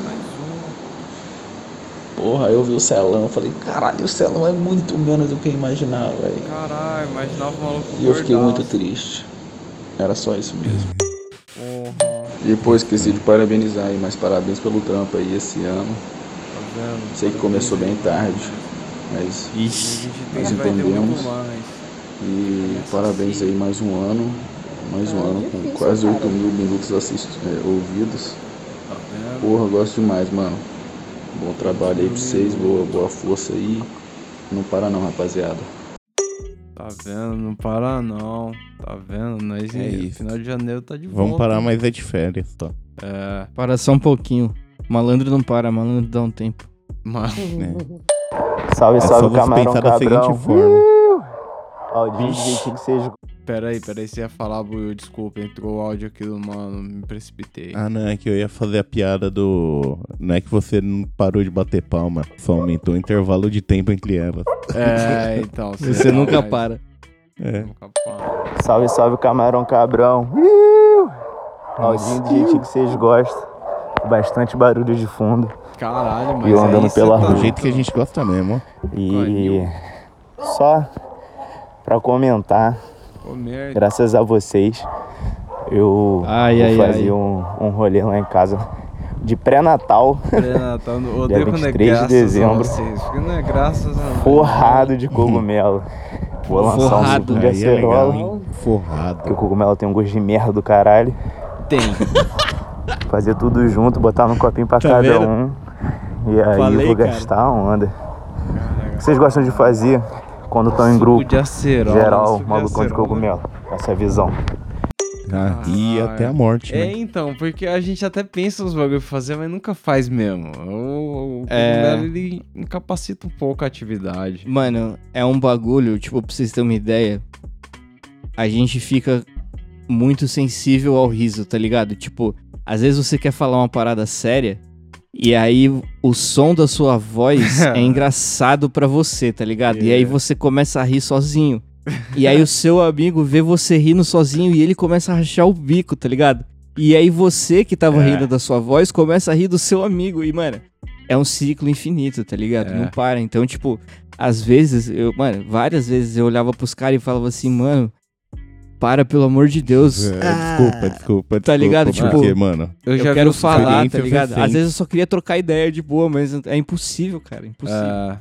Porra, aí eu vi o Celão, eu falei, caralho, o Celão é muito menos do que eu imaginava, velho. Caralho, imaginava o maluco E eu fiquei muito triste. Era só isso mesmo. E pô, esqueci de parabenizar aí, mas parabéns pelo trampo aí esse ano. tá vendo? Sei que começou bem tarde, mas Ixi, nós entendemos. E parabéns aí mais um ano. Mais um ano com quase 8 mil minutos assist... é, ouvidos. Porra, gosto demais, mano. Bom trabalho aí pra vocês, boa, boa força aí. Não para não, rapaziada. Tá vendo? Não para não. Tá vendo? Nós É isso. final de janeiro tá de volta. Vamos parar, mas é de férias, tá? É. Para só um pouquinho. Malandro não para, malandro dá um tempo. Mas... Salve, É só salve, camarão pensar da cabrão. seguinte forma. Ó, o dia jeitinho que vocês Peraí, peraí, você ia falar, Buiu, desculpa, entrou o áudio aqui do mano, me precipitei. Ah, não, é que eu ia fazer a piada do. Não é que você não parou de bater palma, só aumentou o intervalo de tempo entre elas. É, então. Você nunca para. É. Salve, salve, camarão cabrão. Aldinho do jeitinho que vocês gostam. Bastante barulho de fundo. Caralho, mas E eu andando pela tá- rua. Do jeito que a gente gosta mesmo, ó. E só pra comentar, Ô, merda. graças a vocês, eu Ai, vou ai, fazer ai. Um, um rolê lá em casa de pré-natal. Pré-natal, odeio quando é 23 de a dezembro. vocês, porque não é graças a Forrado de cogumelo. Vou lançar um Forrado. suco de é legal, acerola. hein? Forrado. Porque o cogumelo tem um gosto de merda do caralho. Tem. Fazer tudo junto, botar num copinho pra Tá cada vendo? um. E aí Falei, eu vou cara. gastar a onda. O que vocês gostam de fazer quando estão em grupo? de acerola, Geral, de malucão de acerola. cogumelo. Essa é a visão. Ah, e até a morte, É, né? então, porque a gente até pensa os bagulho pra fazer, mas nunca faz mesmo. O, o É. ele incapacita um pouco a atividade. Mano, é um bagulho, tipo, pra vocês terem uma ideia, a gente fica muito sensível ao riso, tá ligado? Tipo, às vezes você quer falar uma parada séria e aí o som da sua voz é engraçado pra você, tá ligado? E aí você começa a rir sozinho. E aí o seu amigo vê você rindo sozinho e ele começa a rachar o bico, tá ligado? E aí você que tava rindo da sua voz começa a rir do seu amigo. E, mano, é um ciclo infinito, tá ligado? É. Não para. Então, tipo, às vezes, eu, mano, várias vezes eu olhava pros caras e falava assim, mano, para, pelo amor de Deus. É, desculpa, desculpa, Tá ligado? desculpa, Tipo, porque, mano, eu, eu já vi quero falar, tá ligado? Às vezes eu só queria trocar ideia de boa, mas é impossível, cara, impossível. É,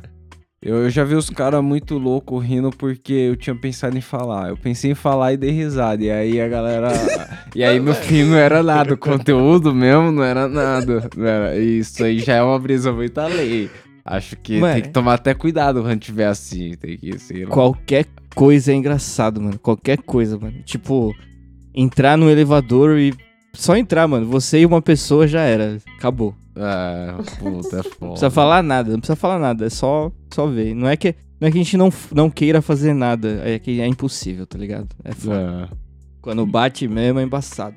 eu, eu já vi os caras muito loucos rindo porque eu tinha pensado em falar. Eu pensei em falar e dei risada. E aí a galera. e aí meu fim não era nada. O conteúdo mesmo não era nada. Isso aí já é uma brisa muito além. Acho que Mano. tem que tomar até cuidado quando tiver assim. Tem que, sei lá. Qualquer coisa é engraçado, mano. Qualquer coisa, mano. Tipo, entrar no elevador e. Só entrar, mano. Você e uma pessoa já era. Acabou. É, puta, é foda. Não precisa falar nada, não precisa falar nada, é só, só ver. Não é que, não é que a gente não, não queira fazer nada, é que é impossível, tá ligado? É foda. É. Quando bate mesmo é embaçado.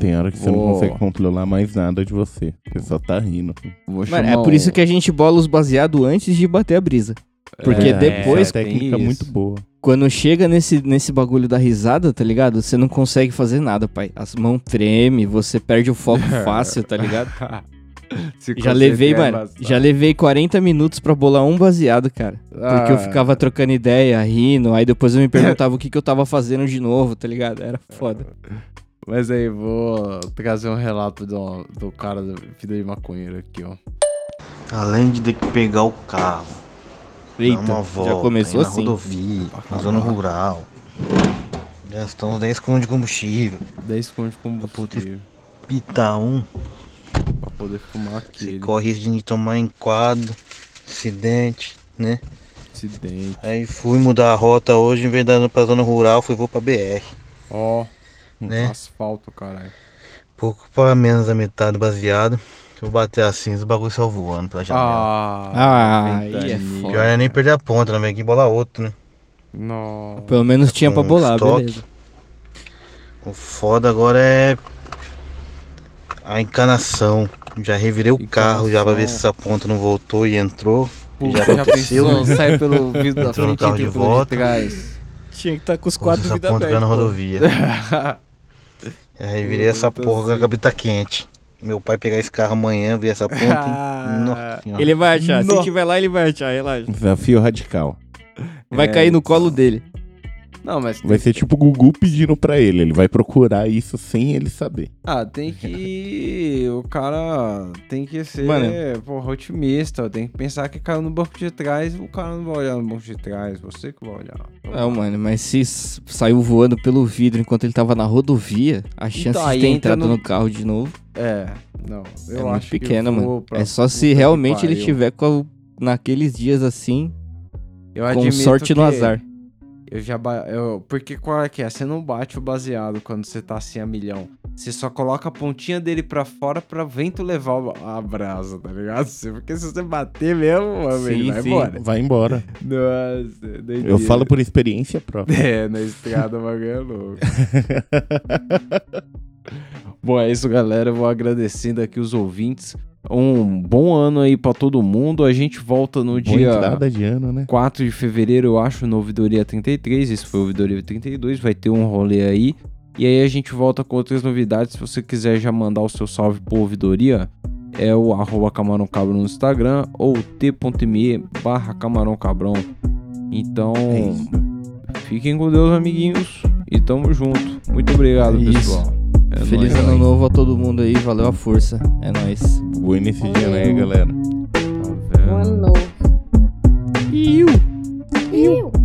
Tem hora que você não vou- consegue controlar mais nada de você. Você só tá rindo. Mano, é por isso que a gente bola os baseados antes de bater a brisa. Porque É, depois. essa é uma técnica muito boa. Quando chega nesse, nesse bagulho da risada, tá ligado? Você não consegue fazer nada, pai. As mãos tremem, você perde o foco fácil, tá ligado? Já levei, é mano. bastante. Já levei 40 minutos pra bolar um baseado, cara. Porque eu Ah. ficava trocando ideia, rindo, aí depois eu me perguntava o que, que eu tava fazendo de novo, tá ligado? Era foda. Mas aí, vou trazer um relato do, do cara da vida de maconheiro aqui, ó. Além de ter que pegar o carro, Eita, dar uma já volta, começou ir na assim. rodovia, na zona rural, gastar uns 10 contos de combustível, 10 contos de combustível. pitar um, Pra poder fumar aquele. corre risco de tomar enquadro, acidente, né? Acidente. Aí fui mudar a rota hoje, em vez de ir pra zona rural, fui vou pra BR. Ó, Né? asfalto, caralho. Pouco pra menos da metade do baseado. Se eu bater assim, o bagulho só voando pela janela. Ah, Ah, aí é Pior foda. é nem perder a ponta, né? Vem que bola outro, né? Nossa. Pelo menos tinha pra bolar, estoque. beleza. O foda agora é a encanação. Já revirei o carro já pra ver se essa ponta não voltou e entrou. Puta, já já pensou? né? Sai pelo vidro da frente e de entra pelo de volta. trás. Tinha que estar com os quatro vida aberta. na rodovia. Já revirei essa porra com a cabeça quente. Meu pai pegar esse carro amanhã, ver essa ponta. Nossa senhora. Ele vai achar. Se Nossa. tiver lá, ele vai achar, relaxa. Desafio radical. Vai É. cair no colo dele. Não, mas Vai ser tipo o Gugu pedindo pra ele. Ele vai procurar isso sem ele saber. Ah, tem que. O cara tem que ser, Mano. porra, otimista. Tem que pensar que caiu no banco de trás. O cara não vai olhar no banco de trás. Você que vai olhar. Não, mano, mas se saiu voando pelo vidro enquanto ele tava na rodovia, a chance Então, de ter entra entrado no- no... carro de novo É, não. Eu é muito acho que pequena, mano. pra É só se realmente ele tiver com a- naqueles dias assim, Eu com sorte no que azar. Eu já. Eu, porque qual é que é? Você não bate o baseado quando você tá assim a milhão. Você só coloca a pontinha dele pra fora pra vento levar a brasa, tá ligado? Porque se você bater mesmo, Sim, vai sim, embora. vai embora. Nossa, Eu falo por experiência própria. É, na estrada o bagulho é louco. Bom, é isso, galera. Eu vou agradecendo aqui os ouvintes. Um bom ano aí pra todo mundo. A gente volta no dia entrada de ano, né? 4 de fevereiro, eu acho, no Ouvidoria 33. Esse foi o Ouvidoria 32. Vai ter um rolê aí. E aí a gente volta com outras novidades. Se você quiser já mandar o seu salve pro Ouvidoria, é o arroba Camarão Cabrão no Instagram ou t.me barra Camarão Cabrão. Então, fiquem com Deus, amiguinhos. E tamo junto. Muito obrigado, Isso. pessoal. É Feliz é nóis, ano novo a todo mundo aí, valeu a força. É nóis. Bonito dia, aí, galera? Tá? Ano novo. Iu! Iu!